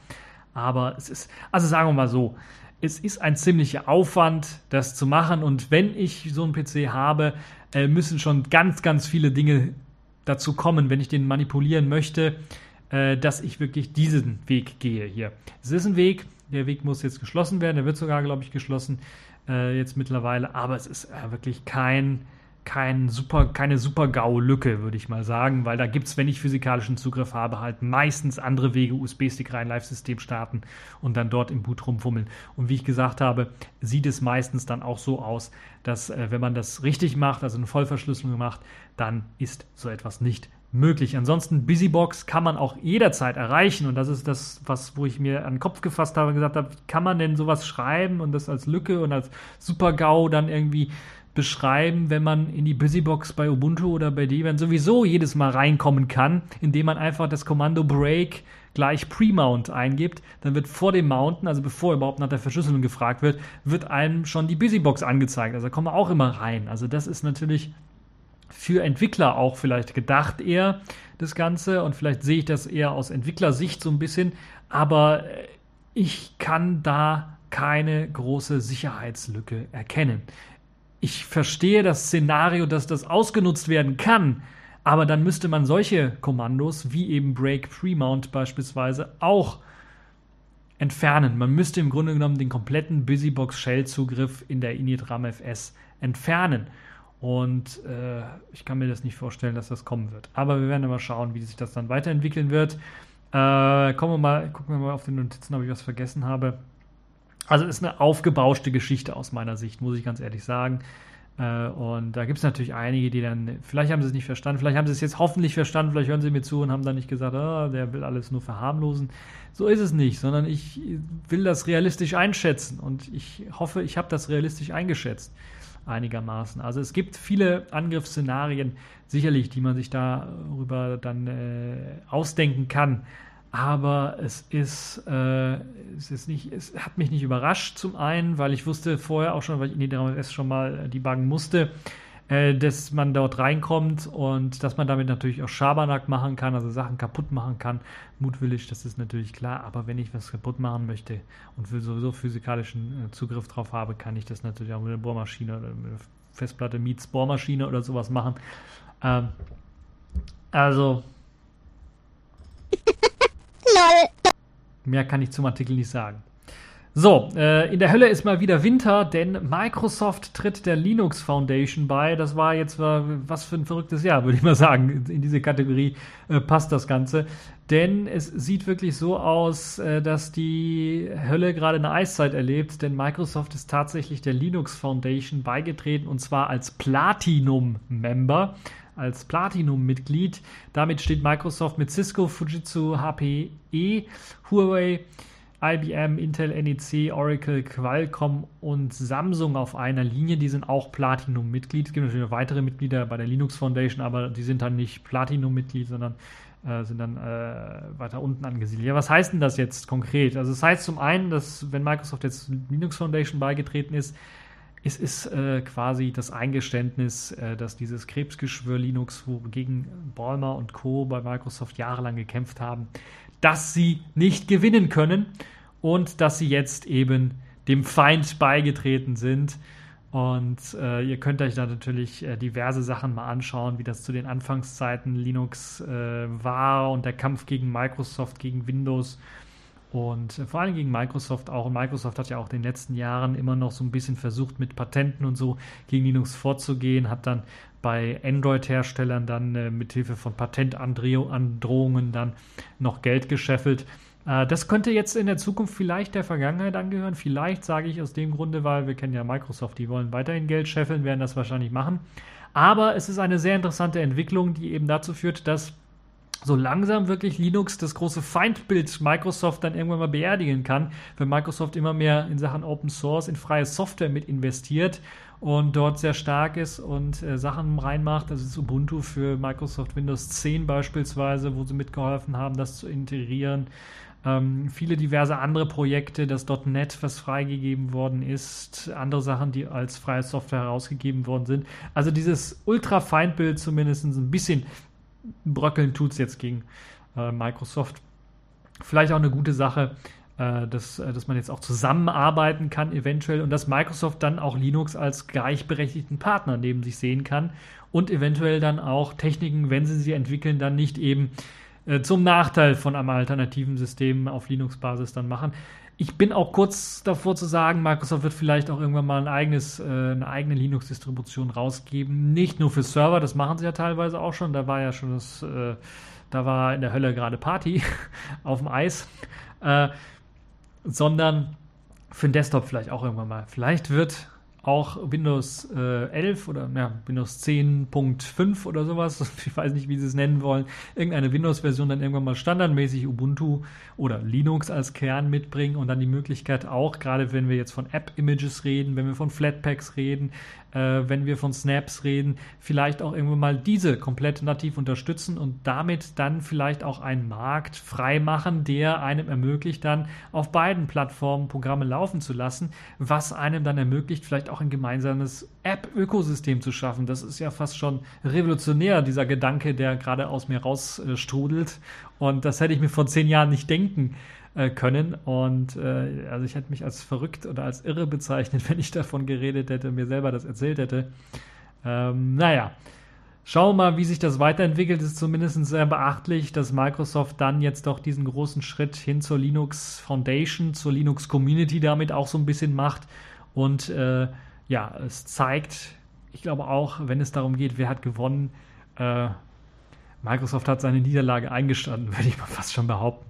aber es ist, also sagen wir mal so, es ist ein ziemlicher Aufwand, das zu machen. Und wenn ich so einen PC habe, äh, müssen schon ganz, ganz viele Dinge dazu kommen, wenn ich den manipulieren möchte, äh, dass ich wirklich diesen Weg gehe hier. Es ist ein Weg, der Weg muss jetzt geschlossen werden, der wird sogar, glaube ich, geschlossen äh, jetzt mittlerweile, aber es ist äh, wirklich kein kein super, keine super GAU-Lücke, würde ich mal sagen, weil da gibt es, wenn ich physikalischen Zugriff habe, halt meistens andere Wege, USB-Stick rein, Live-System starten und dann dort im Boot rumfummeln. Und wie ich gesagt habe, sieht es meistens dann auch so aus, dass äh, wenn man das richtig macht, also eine Vollverschlüsselung macht, dann ist so etwas nicht möglich. Ansonsten Busybox kann man auch jederzeit erreichen und das ist das, was, wo ich mir an den Kopf gefasst habe und gesagt habe, wie kann man denn sowas schreiben und das als Lücke und als Super-GAU dann irgendwie beschreiben, wenn man in die Busybox bei Ubuntu oder bei Debian sowieso jedes Mal reinkommen kann, indem man einfach das Kommando Break gleich Pre-Mount eingibt, dann wird vor dem Mounten, also bevor überhaupt nach der Verschlüsselung gefragt wird, wird einem schon die Busybox angezeigt. Also da kommen wir auch immer rein. Also das ist natürlich für Entwickler auch vielleicht gedacht eher das Ganze und vielleicht sehe ich das eher aus Entwicklersicht so ein bisschen, aber ich kann da keine große Sicherheitslücke erkennen ich verstehe das Szenario, dass das ausgenutzt werden kann, aber dann müsste man solche Kommandos wie eben Break Premount beispielsweise auch entfernen. Man müsste im Grunde genommen den kompletten Busybox Shell Zugriff in der init RAM FS entfernen. Und äh, ich kann mir das nicht vorstellen, dass das kommen wird. Aber wir werden mal schauen, wie sich das dann weiterentwickeln wird. Äh, kommen wir mal, gucken wir mal auf die Notizen, ob ich was vergessen habe. Also ist eine aufgebauschte Geschichte aus meiner Sicht, muss ich ganz ehrlich sagen. Äh, und da gibt es natürlich einige, die dann, vielleicht haben sie es nicht verstanden, vielleicht haben sie es jetzt hoffentlich verstanden, vielleicht hören sie mir zu und haben dann nicht gesagt, oh, der will alles nur verharmlosen. So ist es nicht, sondern ich will das realistisch einschätzen und ich hoffe, ich habe das realistisch eingeschätzt einigermaßen. Also es gibt viele Angriffsszenarien, sicherlich, die man sich darüber dann äh, ausdenken kann aber es ist, äh, es ist nicht, es hat mich nicht überrascht zum einen, weil ich wusste vorher auch schon, weil ich in die 3S schon mal debuggen musste, äh, dass man dort reinkommt und dass man damit natürlich auch Schabernack machen kann, also Sachen kaputt machen kann. Mutwillig, das ist natürlich klar, aber wenn ich was kaputt machen möchte und sowieso physikalischen äh, Zugriff drauf habe, kann ich das natürlich auch mit einer Bohrmaschine oder mit einer Festplatte meets Bohrmaschine oder sowas machen. Ähm, also [laughs] Lol. Mehr kann ich zum Artikel nicht sagen. So, äh, in der Hölle ist mal wieder Winter, denn Microsoft tritt der Linux Foundation bei. Das war jetzt äh, was für ein verrücktes Jahr, würde ich mal sagen. In diese Kategorie äh, passt das Ganze. Denn es sieht wirklich so aus, äh, dass die Hölle gerade eine Eiszeit erlebt, denn Microsoft ist tatsächlich der Linux Foundation beigetreten und zwar als Platinum-Member als Platinum-Mitglied. Damit steht Microsoft mit Cisco, Fujitsu, HPE, Huawei, IBM, Intel, NEC, Oracle, Qualcomm und Samsung auf einer Linie. Die sind auch Platinum-Mitglied. Es gibt natürlich noch weitere Mitglieder bei der Linux Foundation, aber die sind dann nicht Platinum-Mitglied, sondern äh, sind dann äh, weiter unten angesiedelt. Ja, was heißt denn das jetzt konkret? Also es das heißt zum einen, dass wenn Microsoft jetzt Linux Foundation beigetreten ist, es ist äh, quasi das Eingeständnis, äh, dass dieses Krebsgeschwür Linux, wogegen Ballmer und Co. bei Microsoft jahrelang gekämpft haben, dass sie nicht gewinnen können und dass sie jetzt eben dem Feind beigetreten sind. Und äh, ihr könnt euch da natürlich äh, diverse Sachen mal anschauen, wie das zu den Anfangszeiten Linux äh, war und der Kampf gegen Microsoft, gegen Windows und vor allem gegen Microsoft auch. Und Microsoft hat ja auch in den letzten Jahren immer noch so ein bisschen versucht, mit Patenten und so gegen Linux vorzugehen, hat dann bei Android-Herstellern dann äh, mit Hilfe von Patentandrohungen dann noch Geld gescheffelt. Äh, das könnte jetzt in der Zukunft vielleicht der Vergangenheit angehören. Vielleicht sage ich aus dem Grunde, weil wir kennen ja Microsoft, die wollen weiterhin Geld scheffeln, werden das wahrscheinlich machen. Aber es ist eine sehr interessante Entwicklung, die eben dazu führt, dass so langsam wirklich Linux das große Feindbild Microsoft dann irgendwann mal beerdigen kann, wenn Microsoft immer mehr in Sachen Open Source, in freie Software mit investiert und dort sehr stark ist und äh, Sachen reinmacht. Das ist Ubuntu für Microsoft Windows 10 beispielsweise, wo sie mitgeholfen haben, das zu integrieren. Ähm, viele diverse andere Projekte, das .NET, was freigegeben worden ist, andere Sachen, die als freie Software herausgegeben worden sind. Also dieses Ultra-Feindbild zumindest ein bisschen bröckeln tut es jetzt gegen äh, Microsoft. Vielleicht auch eine gute Sache, äh, dass, äh, dass man jetzt auch zusammenarbeiten kann, eventuell, und dass Microsoft dann auch Linux als gleichberechtigten Partner neben sich sehen kann und eventuell dann auch Techniken, wenn sie sie entwickeln, dann nicht eben äh, zum Nachteil von einem alternativen System auf Linux-Basis dann machen. Ich bin auch kurz davor zu sagen, Microsoft wird vielleicht auch irgendwann mal ein eigenes, äh, eine eigene Linux-Distribution rausgeben. Nicht nur für Server, das machen sie ja teilweise auch schon. Da war ja schon das, äh, da war in der Hölle gerade Party [laughs] auf dem Eis. Äh, sondern für den Desktop vielleicht auch irgendwann mal. Vielleicht wird auch Windows äh, 11 oder ja, Windows 10.5 oder sowas, [laughs] ich weiß nicht, wie sie es nennen wollen, irgendeine Windows-Version dann irgendwann mal standardmäßig Ubuntu oder Linux als Kern mitbringen und dann die Möglichkeit auch, gerade wenn wir jetzt von App-Images reden, wenn wir von Flatpaks reden, äh, wenn wir von Snaps reden, vielleicht auch irgendwann mal diese komplett nativ unterstützen und damit dann vielleicht auch einen Markt frei machen, der einem ermöglicht, dann auf beiden Plattformen Programme laufen zu lassen, was einem dann ermöglicht, vielleicht auch ein gemeinsames App-Ökosystem zu schaffen. Das ist ja fast schon revolutionär, dieser Gedanke, der gerade aus mir rausstrudelt. Und das hätte ich mir vor zehn Jahren nicht denken äh, können. Und äh, also ich hätte mich als verrückt oder als irre bezeichnet, [laughs] wenn ich davon geredet hätte, mir selber das erzählt hätte. Ähm, naja. Schauen wir mal, wie sich das weiterentwickelt. Es ist zumindest sehr beachtlich, dass Microsoft dann jetzt doch diesen großen Schritt hin zur Linux Foundation, zur Linux Community damit auch so ein bisschen macht. Und äh, ja, es zeigt ich glaube auch, wenn es darum geht, wer hat gewonnen, äh, Microsoft hat seine Niederlage eingestanden, [laughs] würde ich mal fast schon behaupten.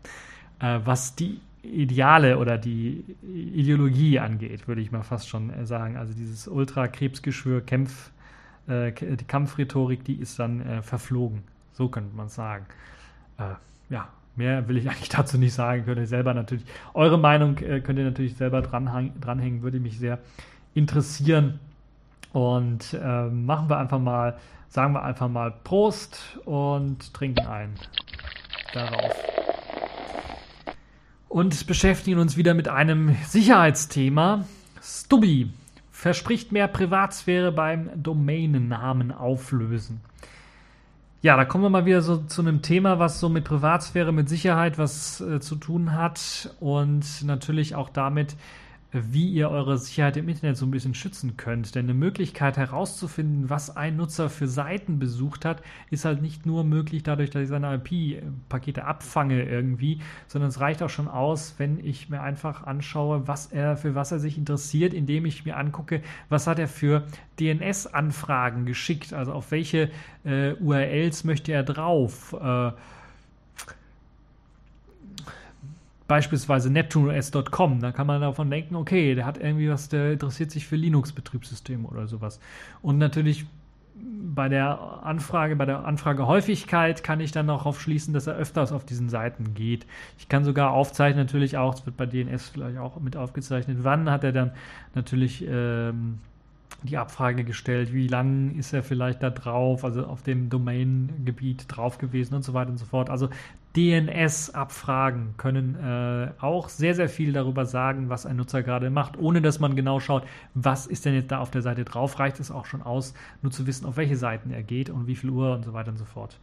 Äh, was die Ideale oder die Ideologie angeht, würde ich mal fast schon äh, sagen. Also dieses Ultra-Krebsgeschwür, Kämpf, äh, die Kampfrhetorik, die ist dann äh, verflogen. So könnte man sagen. Äh, ja, mehr will ich [laughs] eigentlich dazu nicht sagen. Könnt ihr selber natürlich, eure Meinung äh, könnt ihr natürlich selber dranhängen würde mich sehr interessieren. Und äh, machen wir einfach mal, sagen wir einfach mal Prost und trinken ein darauf und beschäftigen uns wieder mit einem Sicherheitsthema. Stubby verspricht mehr Privatsphäre beim Domänennamen auflösen. Ja, da kommen wir mal wieder so zu einem Thema, was so mit Privatsphäre, mit Sicherheit was äh, zu tun hat und natürlich auch damit, wie ihr eure Sicherheit im Internet so ein bisschen schützen könnt. Denn eine Möglichkeit herauszufinden, was ein Nutzer für Seiten besucht hat, ist halt nicht nur möglich dadurch, dass ich seine IP-Pakete abfange irgendwie, sondern es reicht auch schon aus, wenn ich mir einfach anschaue, was er, für was er sich interessiert, indem ich mir angucke, was hat er für DNS-Anfragen geschickt, also auf welche äh, URLs möchte er drauf. Äh, beispielsweise neptunes.com, da kann man davon denken, okay, der hat irgendwie was, der interessiert sich für Linux-Betriebssysteme oder sowas. Und natürlich bei der Anfrage, bei der Anfragehäufigkeit kann ich dann auch darauf schließen, dass er öfters auf diesen Seiten geht. Ich kann sogar aufzeichnen, natürlich auch, es wird bei DNS vielleicht auch mit aufgezeichnet, wann hat er dann natürlich ähm, die Abfrage gestellt, wie lange ist er vielleicht da drauf, also auf dem Domain-Gebiet drauf gewesen und so weiter und so fort. Also DNS-Abfragen können äh, auch sehr, sehr viel darüber sagen, was ein Nutzer gerade macht, ohne dass man genau schaut, was ist denn jetzt da auf der Seite drauf. Reicht es auch schon aus, nur zu wissen, auf welche Seiten er geht und wie viel Uhr und so weiter und so fort.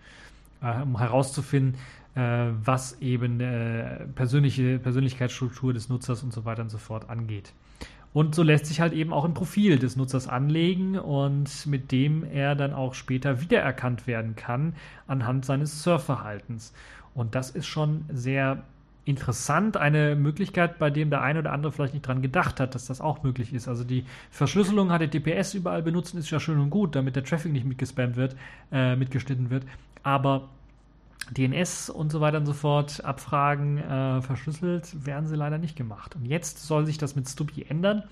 Äh, um herauszufinden, äh, was eben äh, persönliche Persönlichkeitsstruktur des Nutzers und so weiter und so fort angeht. Und so lässt sich halt eben auch ein Profil des Nutzers anlegen und mit dem er dann auch später wiedererkannt werden kann anhand seines Surfverhaltens. Und das ist schon sehr interessant, eine Möglichkeit, bei dem der eine oder andere vielleicht nicht dran gedacht hat, dass das auch möglich ist. Also die Verschlüsselung HTTPS überall benutzen ist ja schön und gut, damit der Traffic nicht mitgespammt wird, äh, mitgeschnitten wird. Aber DNS und so weiter und so fort, Abfragen äh, verschlüsselt, werden sie leider nicht gemacht. Und jetzt soll sich das mit Stubby ändern.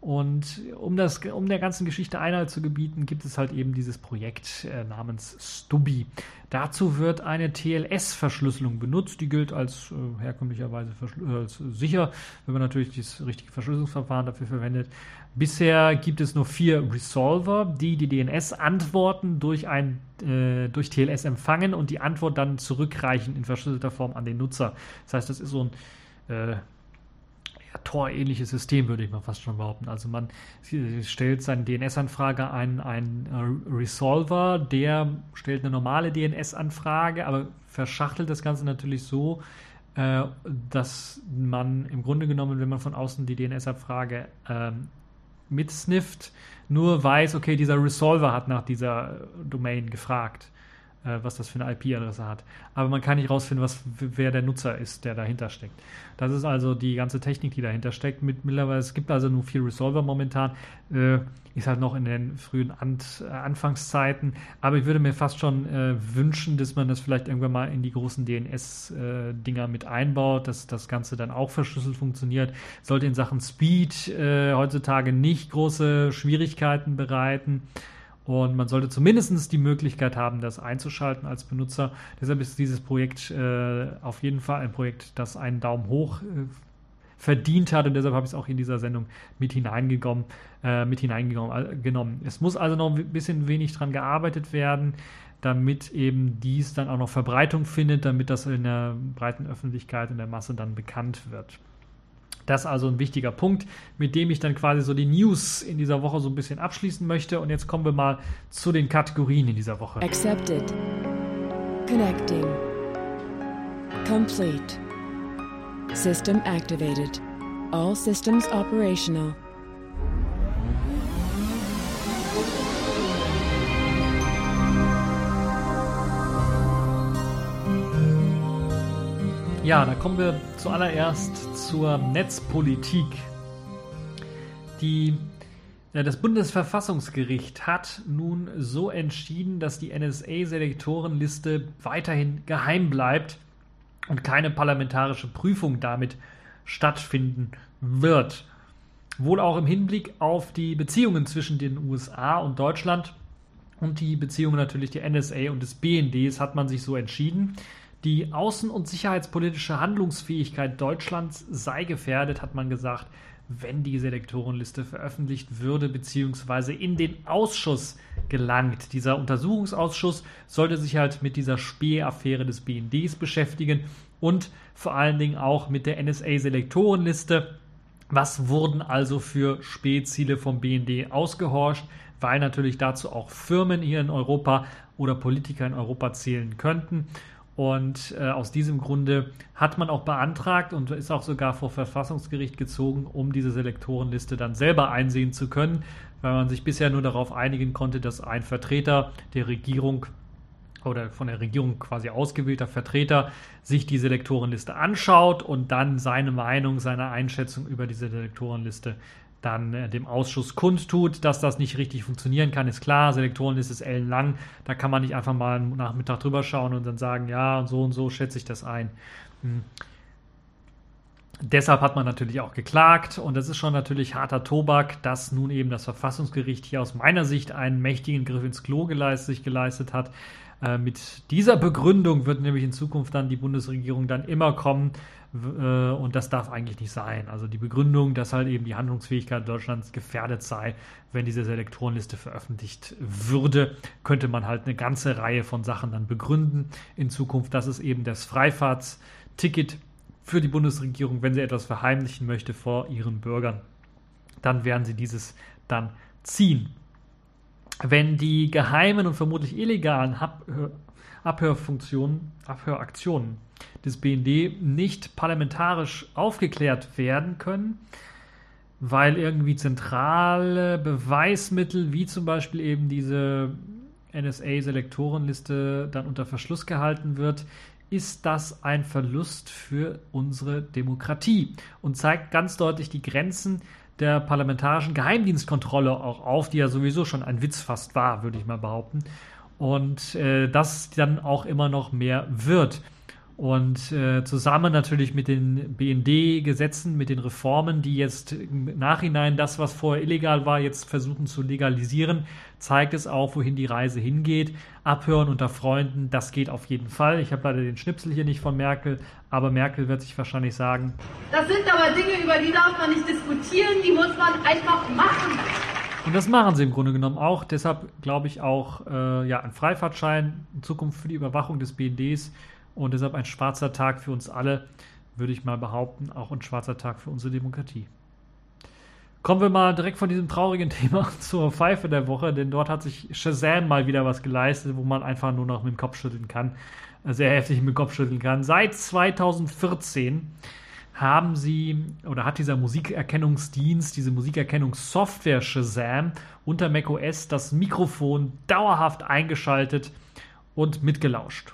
Und um, das, um der ganzen Geschichte Einhalt zu gebieten, gibt es halt eben dieses Projekt äh, namens Stubby. Dazu wird eine TLS-Verschlüsselung benutzt. Die gilt als äh, herkömmlicherweise äh, als sicher, wenn man natürlich das richtige Verschlüsselungsverfahren dafür verwendet. Bisher gibt es nur vier Resolver, die die DNS-Antworten durch, äh, durch TLS empfangen und die Antwort dann zurückreichen in verschlüsselter Form an den Nutzer. Das heißt, das ist so ein äh, Tor-ähnliches System, würde ich mal fast schon behaupten. Also man stellt seine DNS-Anfrage an einen äh, Resolver, der stellt eine normale DNS-Anfrage, aber verschachtelt das Ganze natürlich so, äh, dass man im Grunde genommen, wenn man von außen die DNS-Abfrage ähm, mitsnifft, nur weiß, okay, dieser Resolver hat nach dieser Domain gefragt äh, was das für eine IP-Adresse hat. Aber man kann nicht rausfinden, was, wer der Nutzer ist, der dahinter steckt. Das ist also die ganze Technik, die dahinter steckt. Mit, mittlerweile, es gibt also nur vier Resolver momentan. Äh, ist halt noch in den frühen Ant, äh, Anfangszeiten. Aber ich würde mir fast schon äh, wünschen, dass man das vielleicht irgendwann mal in die großen DNS-Dinger äh, mit einbaut, dass das Ganze dann auch verschlüsselt funktioniert. Sollte in Sachen Speed äh, heutzutage nicht große Schwierigkeiten bereiten. Und man sollte zumindest die Möglichkeit haben, das einzuschalten als Benutzer. Deshalb ist dieses Projekt äh, auf jeden Fall ein Projekt, das einen Daumen hoch äh, verdient hat und deshalb habe ich es auch in dieser Sendung mit hineingenommen. Äh, mit hineingenommen. Es muss also noch ein bisschen wenig dran gearbeitet werden, damit eben dies dann auch noch Verbreitung findet, damit das in der breiten Öffentlichkeit, in der Masse dann bekannt wird. Das ist also ein wichtiger Punkt, mit dem ich dann quasi so die News in dieser Woche so ein bisschen abschließen möchte. Und jetzt kommen wir mal zu den Kategorien in dieser Woche. Accepted. Connecting. Complete. System activated. All systems operational. Ja, da kommen wir zuallererst zur Netzpolitik. Die das Bundesverfassungsgericht hat nun so entschieden, dass die NSA-Selektorenliste weiterhin geheim bleibt und keine parlamentarische Prüfung damit stattfinden wird. Wohl auch im Hinblick auf die Beziehungen zwischen den USA und Deutschland und die Beziehungen natürlich der NSA und des BNDs hat man sich so entschieden. Die außen- und sicherheitspolitische Handlungsfähigkeit Deutschlands sei gefährdet, hat man gesagt wenn die Selektorenliste veröffentlicht würde, beziehungsweise in den Ausschuss gelangt. Dieser Untersuchungsausschuss sollte sich halt mit dieser Spähaffäre des BNDs beschäftigen und vor allen Dingen auch mit der NSA-Selektorenliste. Was wurden also für Spähziele vom BND ausgehorcht? Weil natürlich dazu auch Firmen hier in Europa oder Politiker in Europa zählen könnten. Und äh, aus diesem Grunde hat man auch beantragt und ist auch sogar vor Verfassungsgericht gezogen, um diese Selektorenliste dann selber einsehen zu können, weil man sich bisher nur darauf einigen konnte, dass ein Vertreter der Regierung oder von der Regierung quasi ausgewählter Vertreter sich die Selektorenliste anschaut und dann seine Meinung, seine Einschätzung über diese Selektorenliste dann äh, dem Ausschuss kundtut, dass das nicht richtig funktionieren kann, ist klar. Selektorenliste ist ellenlang. Da kann man nicht einfach mal einen Nachmittag drüber schauen und dann sagen, ja, und so und so schätze ich das ein. Hm. Deshalb hat man natürlich auch geklagt und das ist schon natürlich harter Tobak, dass nun eben das Verfassungsgericht hier aus meiner Sicht einen mächtigen Griff ins Klo geleistet, sich geleistet hat. Äh, mit dieser Begründung wird nämlich in Zukunft dann die Bundesregierung dann immer kommen, äh, und das darf eigentlich nicht sein. Also die Begründung, dass halt eben die Handlungsfähigkeit Deutschlands gefährdet sei, wenn diese Selektorenliste veröffentlicht würde, könnte man halt eine ganze Reihe von Sachen dann begründen in Zukunft. Das ist eben das Freifahrtsticket für die Bundesregierung, wenn sie etwas verheimlichen möchte vor ihren Bürgern. Dann werden sie dieses dann ziehen. Wenn die geheimen und vermutlich illegalen Abhör Abhörfunktionen, Abhöraktionen des BND nicht parlamentarisch aufgeklärt werden können, weil irgendwie zentrale Beweismittel, wie zum Beispiel eben diese NSA-Selektorenliste, dann unter Verschluss gehalten wird, ist das ein Verlust für unsere Demokratie und zeigt ganz deutlich die Grenzen der parlamentarischen Geheimdienstkontrolle auch auf, die ja sowieso schon ein Witz fast war, würde ich mal behaupten. Und äh, das dann auch immer noch mehr wird. Und äh, zusammen natürlich mit den BND-Gesetzen, mit den Reformen, die jetzt im Nachhinein das, was vorher illegal war, jetzt versuchen zu legalisieren, zeigt es auch, wohin die Reise hingeht. Abhören unter Freunden, das geht auf jeden Fall. Ich habe leider den Schnipsel hier nicht von Merkel, aber Merkel wird sich wahrscheinlich sagen. Das sind aber Dinge, über die darf man nicht diskutieren, die muss man einfach machen. Und das machen sie im Grunde genommen auch. Deshalb glaube ich auch, äh, ja, ein Freifahrtschein in Zukunft für die Überwachung des BNDs und deshalb ein schwarzer Tag für uns alle, würde ich mal behaupten, auch ein schwarzer Tag für unsere Demokratie. Kommen wir mal direkt von diesem traurigen [laughs] Thema zur Pfeife der Woche, denn dort hat sich Shazam mal wieder was geleistet, wo man einfach nur noch mit dem Kopf schütteln kann, äh, sehr heftig mit dem Kopf schütteln kann. Seit 2014 haben sie oder hat dieser Musikerkennungsdienst, diese Musikerkennungssoftware Shazam unter macOS das Mikrofon dauerhaft eingeschaltet und mitgelauscht.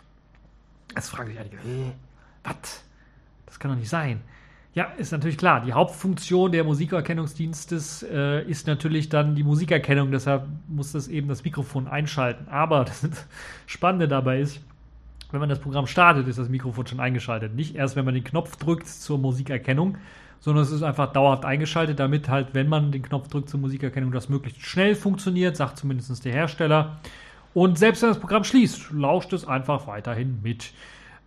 Jetzt fragen sich einige, was? Das kann doch nicht sein. Ja, ist natürlich klar. Die Hauptfunktion der Musikerkennungsdienstes äh, ist natürlich dann die Musikerkennung. Deshalb muss das eben das Mikrofon einschalten. Aber [laughs] das Spannende dabei ist, wenn man das Programm startet, ist das Mikrofon schon eingeschaltet. Nicht erst, wenn man den Knopf drückt zur Musikerkennung, sondern es ist einfach dauerhaft eingeschaltet, damit halt, wenn man den Knopf drückt zur Musikerkennung, das möglichst schnell funktioniert, sagt zumindest der Hersteller. Und selbst wenn das Programm schließt, lauscht es einfach weiterhin mit.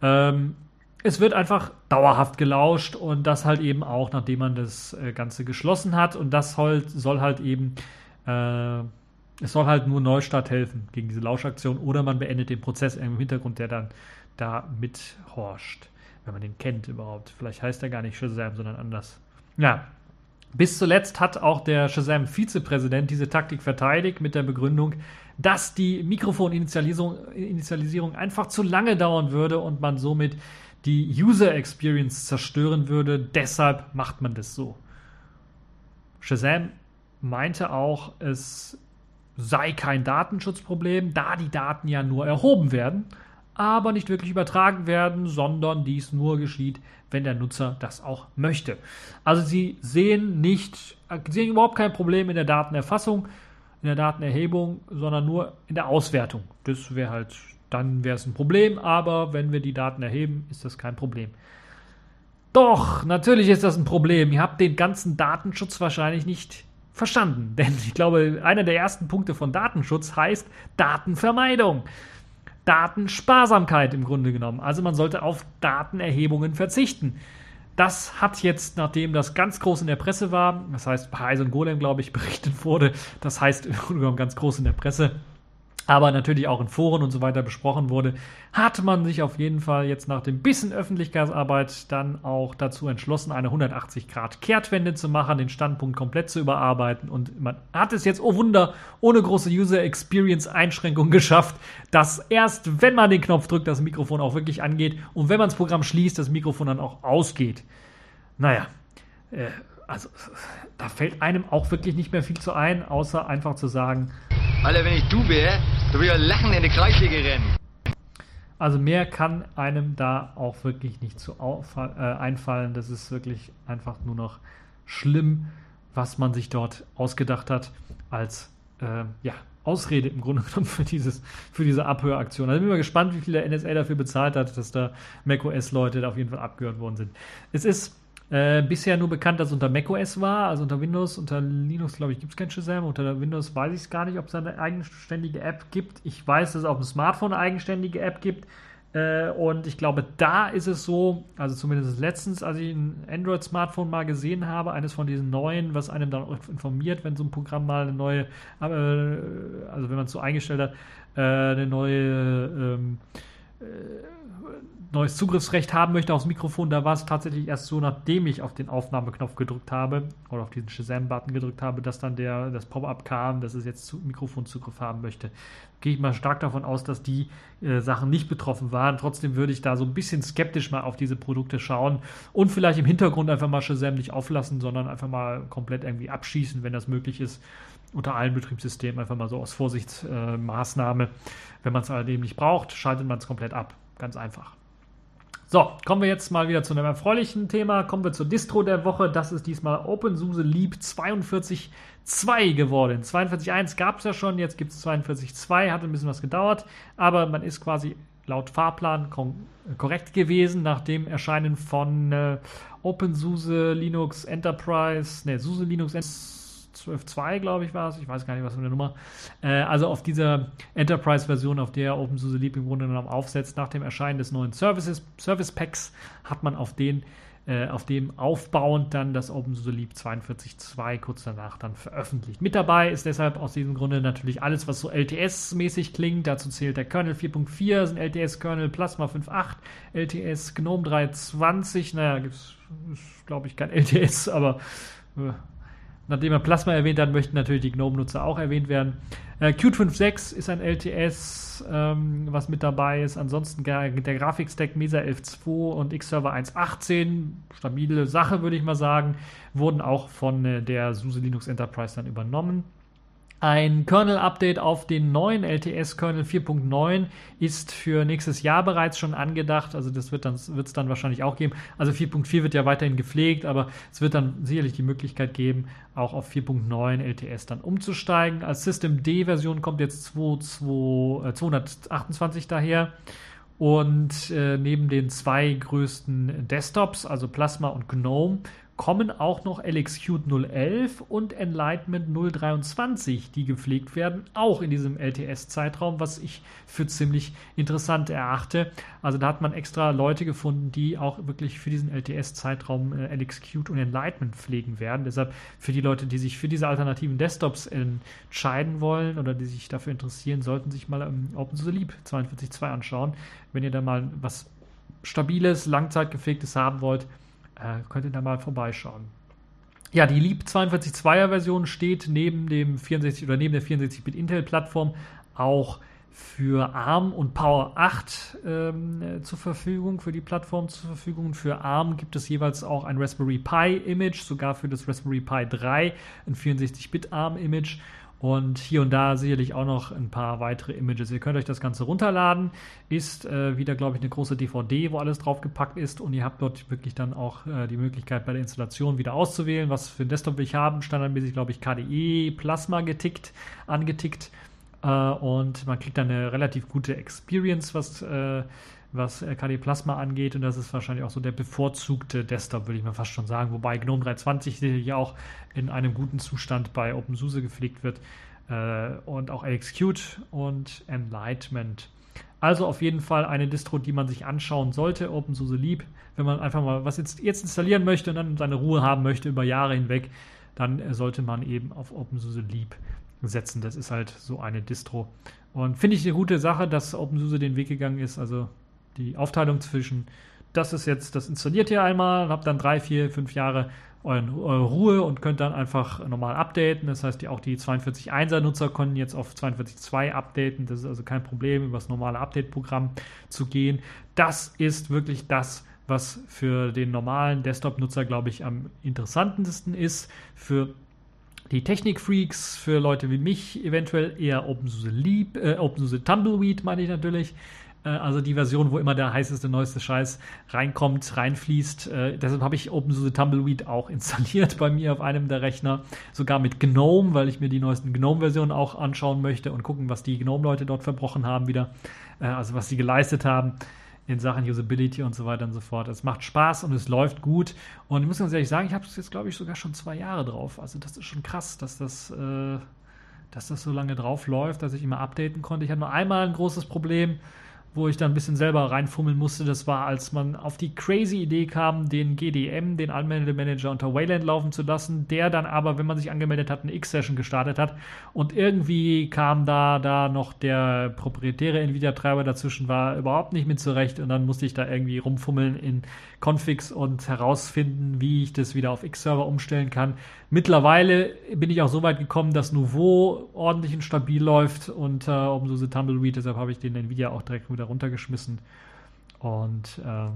Ähm, es wird einfach dauerhaft gelauscht und das halt eben auch, nachdem man das äh, Ganze geschlossen hat. Und das soll, halt eben, äh, es soll halt nur Neustart helfen gegen diese Lauschaktion oder man beendet den Prozess im Hintergrund, der dann da mithorcht, wenn man den kennt überhaupt. Vielleicht heißt er gar nicht Shazam, sondern anders. Ja, bis zuletzt hat auch der Shazam-Vizepräsident diese Taktik verteidigt mit der Begründung, dass die Mikrofoninitialisierung einfach zu lange dauern würde und man somit die User Experience zerstören würde. Deshalb macht man das so. Shazam meinte auch, es sei kein Datenschutzproblem, da die Daten ja nur erhoben werden. Aber nicht wirklich übertragen werden, sondern dies nur geschieht, wenn der Nutzer das auch möchte. Also Sie sehen nicht, sehen überhaupt kein Problem in der Datenerfassung, in der Datenerhebung, sondern nur in der Auswertung. Das wäre halt, dann wäre es ein Problem, aber wenn wir die Daten erheben, ist das kein Problem. Doch, natürlich ist das ein Problem. Ihr habt den ganzen Datenschutz wahrscheinlich nicht verstanden. [laughs] Denn ich glaube, einer der ersten Punkte von Datenschutz heißt Datenvermeidung. Datensparsamkeit im Grunde genommen. Also man sollte auf Datenerhebungen verzichten. Das hat jetzt, nachdem das ganz groß in der Presse war, das heißt bei Eisen Golem, glaube ich, [laughs] berichtet wurde, das heißt im Grunde genommen ganz groß in der Presse, aber natürlich auch in Foren und so weiter besprochen wurde, hat man sich auf jeden Fall jetzt nach dem bisschen Öffentlichkeitsarbeit dann auch dazu entschlossen, eine 180 Grad Kehrtwende zu machen, den Standpunkt komplett zu überarbeiten und man hat es jetzt, oh Wunder, ohne große User Experience Einschränkungen [laughs] geschafft, dass erst wenn man den Knopf drückt, das Mikrofon auch wirklich angeht und wenn man das Programm schließt, das Mikrofon dann auch ausgeht. Naja, äh, also da fällt einem auch wirklich nicht mehr viel zu ein, außer einfach zu sagen, Alter, wenn ich du wäre, du würdest lachen in die Kreisliga rennen. Also mehr kann einem da auch wirklich nicht zu äh, einfallen. Das ist wirklich einfach nur noch schlimm, was man sich dort ausgedacht hat als äh, ja, Ausrede im Grunde genommen für, dieses, für diese Abhöraktion. Also bin ich mal gespannt, wie viel der NSA dafür bezahlt hat, dass da macOS-Leute da auf jeden Fall abgehört worden sind. Es ist äh, bisher nur bekannt, dass es unter macOS war, also unter Windows, unter Linux, glaube ich, gibt es kein Shazam. Unter Windows weiß ich es gar nicht, ob es eine eigenständige App gibt. Ich weiß, dass es auf dem Smartphone eine eigenständige App gibt. Äh, und ich glaube, da ist es so, also zumindest letztens, als ich ein Android-Smartphone mal gesehen habe, eines von diesen neuen, was einem dann informiert, wenn so ein Programm mal eine neue, äh, also wenn man es so eingestellt hat, äh, eine neue ähm, äh, neues Zugriffsrecht haben möchte aufs Mikrofon, da war es tatsächlich erst so, nachdem ich auf den Aufnahmeknopf gedrückt habe oder auf diesen Shazam-Button gedrückt habe, dass dann der, das Pop-up kam, dass es jetzt Mikrofonzugriff haben möchte. Gehe ich mal stark davon aus, dass die äh, Sachen nicht betroffen waren. Trotzdem würde ich da so ein bisschen skeptisch mal auf diese Produkte schauen und vielleicht im Hintergrund einfach mal Shazam nicht auflassen, sondern einfach mal komplett irgendwie abschießen, wenn das möglich ist unter allen Betriebssystemen einfach mal so aus Vorsichtsmaßnahme. Äh, Wenn man es allerdings nicht braucht, schaltet man es komplett ab. Ganz einfach. So, kommen wir jetzt mal wieder zu einem erfreulichen Thema. Kommen wir zur Distro der Woche. Das ist diesmal OpenSUSE Leap 42.2 geworden. 42.1 gab es ja schon, jetzt gibt es 42.2, hat ein bisschen was gedauert, aber man ist quasi laut Fahrplan korrekt gewesen nach dem Erscheinen von äh, OpenSUSE Linux Enterprise, ne, SUSE Linux Enterprise 12.2, glaube ich, war es. Ich weiß gar nicht, was für eine Nummer. Äh, also auf dieser Enterprise-Version, auf der OpenSUSE Leap im Grunde genommen aufsetzt, nach dem Erscheinen des neuen Services, Service Packs, hat man auf den äh, auf dem aufbauend dann das OpenSUSE Leap 42.2 kurz danach dann veröffentlicht. Mit dabei ist deshalb aus diesem Grunde natürlich alles, was so LTS-mäßig klingt. Dazu zählt der Kernel 4.4, sind LTS-Kernel Plasma 5.8, LTS Gnome 3.20. Naja, gibt es, glaube ich, kein [laughs] LTS, aber äh, Nachdem er Plasma erwähnt hat, möchten natürlich die GNOME-Nutzer auch erwähnt werden. Äh, Qt 5.6 ist ein LTS, ähm, was mit dabei ist. Ansonsten der Grafikstack Mesa 11.2 und Xserver 1.18, stabile Sache, würde ich mal sagen, wurden auch von äh, der SUSE Linux Enterprise dann übernommen. Ein Kernel-Update auf den neuen LTS-Kernel 4.9 ist für nächstes Jahr bereits schon angedacht. Also das wird es dann, dann wahrscheinlich auch geben. Also 4.4 wird ja weiterhin gepflegt, aber es wird dann sicherlich die Möglichkeit geben, auch auf 4.9 LTS dann umzusteigen. Als System D-Version kommt jetzt 2, 2, äh, 228 daher. Und äh, neben den zwei größten Desktops, also Plasma und GNOME, kommen auch noch LXQt 011 und Enlightenment 023, die gepflegt werden, auch in diesem LTS-Zeitraum, was ich für ziemlich interessant erachte. Also da hat man extra Leute gefunden, die auch wirklich für diesen LTS-Zeitraum äh, LXQt und Enlightenment pflegen werden. Deshalb für die Leute, die sich für diese alternativen Desktops entscheiden wollen oder die sich dafür interessieren, sollten sich mal ähm, OpenSUSE Leap 42.2 anschauen. Wenn ihr da mal was Stabiles, Langzeitgepflegtes haben wollt, äh, könnt ihr da mal vorbeischauen. Ja, die Leap 42.2er Version steht neben dem 64 oder neben der 64-Bit Intel Plattform auch für ARM und Power 8 ähm, zur Verfügung, für die Plattform zur Verfügung. Für ARM gibt es jeweils auch ein Raspberry Pi Image, sogar für das Raspberry Pi 3 ein 64-Bit ARM Image und hier und da sicherlich auch noch ein paar weitere Images. Ihr könnt euch das Ganze runterladen. Ist äh, wieder, glaube ich, eine große DVD, wo alles draufgepackt ist und ihr habt dort wirklich dann auch äh, die Möglichkeit bei der Installation wieder auszuwählen, was für ein Desktop will ich haben. Standardmäßig, glaube ich, KDE Plasma getickt, angetickt äh, und man kriegt dann eine relativ gute Experience, was äh, was KDE Plasma angeht. Und das ist wahrscheinlich auch so der bevorzugte Desktop, würde ich mal fast schon sagen. Wobei GNOME 320 ja auch in einem guten Zustand bei OpenSUSE gepflegt wird. Äh, und auch LXQt und Enlightenment. Also auf jeden Fall eine Distro, die man sich anschauen sollte. OpenSUSE lieb. Wenn man einfach mal was jetzt, jetzt installieren möchte und dann seine Ruhe haben möchte über Jahre hinweg, dann sollte man eben auf OpenSUSE lieb setzen. Das ist halt so eine Distro. Und finde ich eine gute Sache, dass OpenSUSE den Weg gegangen ist. Also die Aufteilung zwischen, das ist jetzt, das installiert ihr einmal und habt dann drei, vier, fünf Jahre eure Ruhe und könnt dann einfach normal updaten. Das heißt, die, auch die 42.1er Nutzer können jetzt auf 42.2 updaten. Das ist also kein Problem, über das normale Update-Programm zu gehen. Das ist wirklich das, was für den normalen Desktop-Nutzer, glaube ich, am interessantesten ist. Für die Technik-Freaks, für Leute wie mich eventuell eher OpenSUSE Lieb, äh, OpenSUSE Tumbleweed meine ich natürlich. Äh, also die Version, wo immer der heißeste, neueste Scheiß reinkommt, reinfließt. Äh, deshalb habe ich OpenSUSE Tumbleweed auch [laughs] installiert bei mir auf einem der Rechner. Sogar mit GNOME, weil ich mir die neuesten GNOME-Versionen auch anschauen möchte und gucken, was die GNOME-Leute dort verbrochen haben wieder. Äh, also was sie geleistet haben in Sachen Usability und so weiter und so fort. Es macht Spaß und es läuft gut. Und ich muss ganz ehrlich sagen, ich habe es jetzt, glaube ich, sogar schon zwei Jahre drauf. Also das ist schon krass, dass das, äh, dass das so lange drauf läuft, dass ich immer updaten konnte. Ich hatte nur einmal ein großes Problem wo ich dann ein bisschen selber reinfummeln musste, das war, als man auf die crazy Idee kam, den GDM, den Anmeldemanager unter Wayland laufen zu lassen, der dann aber, wenn man sich angemeldet hat, eine X-Session gestartet hat. Und irgendwie kam da, da noch der proprietäre Nvidia-Treiber dazwischen, war überhaupt nicht mit zurecht. Und dann musste ich da irgendwie rumfummeln in Configs und herausfinden, wie ich das wieder auf X-Server umstellen kann. Mittlerweile bin ich auch so weit gekommen, dass Nouveau ordentlich und stabil läuft unter äh, OpenSUSE Tumbleweed, deshalb habe ich den Nvidia auch direkt wieder runtergeschmissen und äh,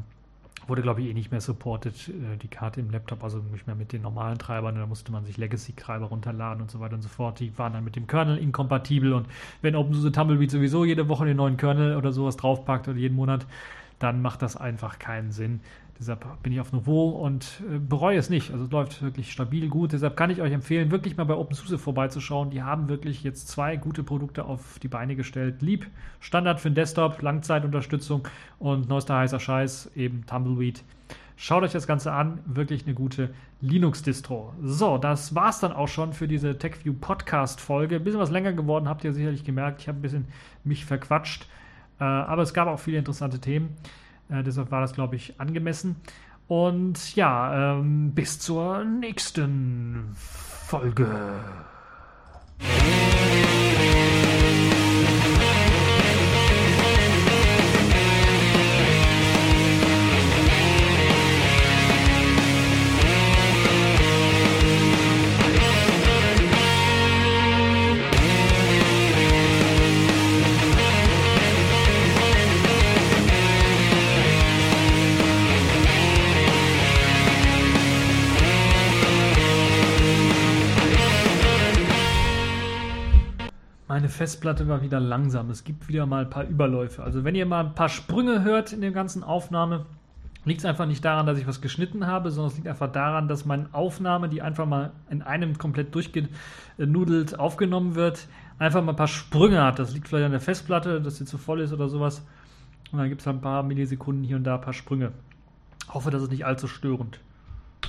wurde, glaube ich, eh nicht mehr supported, äh, die Karte im Laptop, also nicht mehr mit den normalen Treibern. Da musste man sich Legacy-Treiber runterladen und so weiter und so fort. Die waren dann mit dem Kernel inkompatibel und wenn OpenSUSE Tumbleweed sowieso jede Woche den neuen Kernel oder sowas draufpackt oder jeden Monat, dann macht das einfach keinen Sinn. Deshalb bin ich auf Niveau und äh, bereue es nicht. Also es läuft wirklich stabil gut. Deshalb kann ich euch empfehlen, wirklich mal bei OpenSUSE vorbeizuschauen. Die haben wirklich jetzt zwei gute Produkte auf die Beine gestellt. Lieb, Standard für den Desktop, Langzeitunterstützung und neuester heißer Scheiß, eben Tumbleweed. Schaut euch das Ganze an, wirklich eine gute Linux-Distro. So, das war's dann auch schon für diese TechView Podcast-Folge. Ein bisschen was länger geworden, habt ihr sicherlich gemerkt. Ich habe ein bisschen mich verquatscht, äh, aber es gab auch viele interessante Themen. Äh, deshalb war das, glaube ich, angemessen. Und ja, ähm, bis zur nächsten Folge. Meine Festplatte war wieder langsam. Es gibt wieder mal ein paar Überläufe. Also wenn ihr mal ein paar Sprünge hört in der ganzen Aufnahme, liegt es einfach nicht daran, dass ich was geschnitten habe, sondern es liegt einfach daran, dass meine Aufnahme, die einfach mal in einem komplett durchgenudelt aufgenommen wird, einfach mal ein paar Sprünge hat. Das liegt vielleicht an der Festplatte, dass sie zu voll ist oder sowas. Und dann gibt es ein paar Millisekunden hier und da ein paar Sprünge. Hoffe, das ist nicht allzu störend.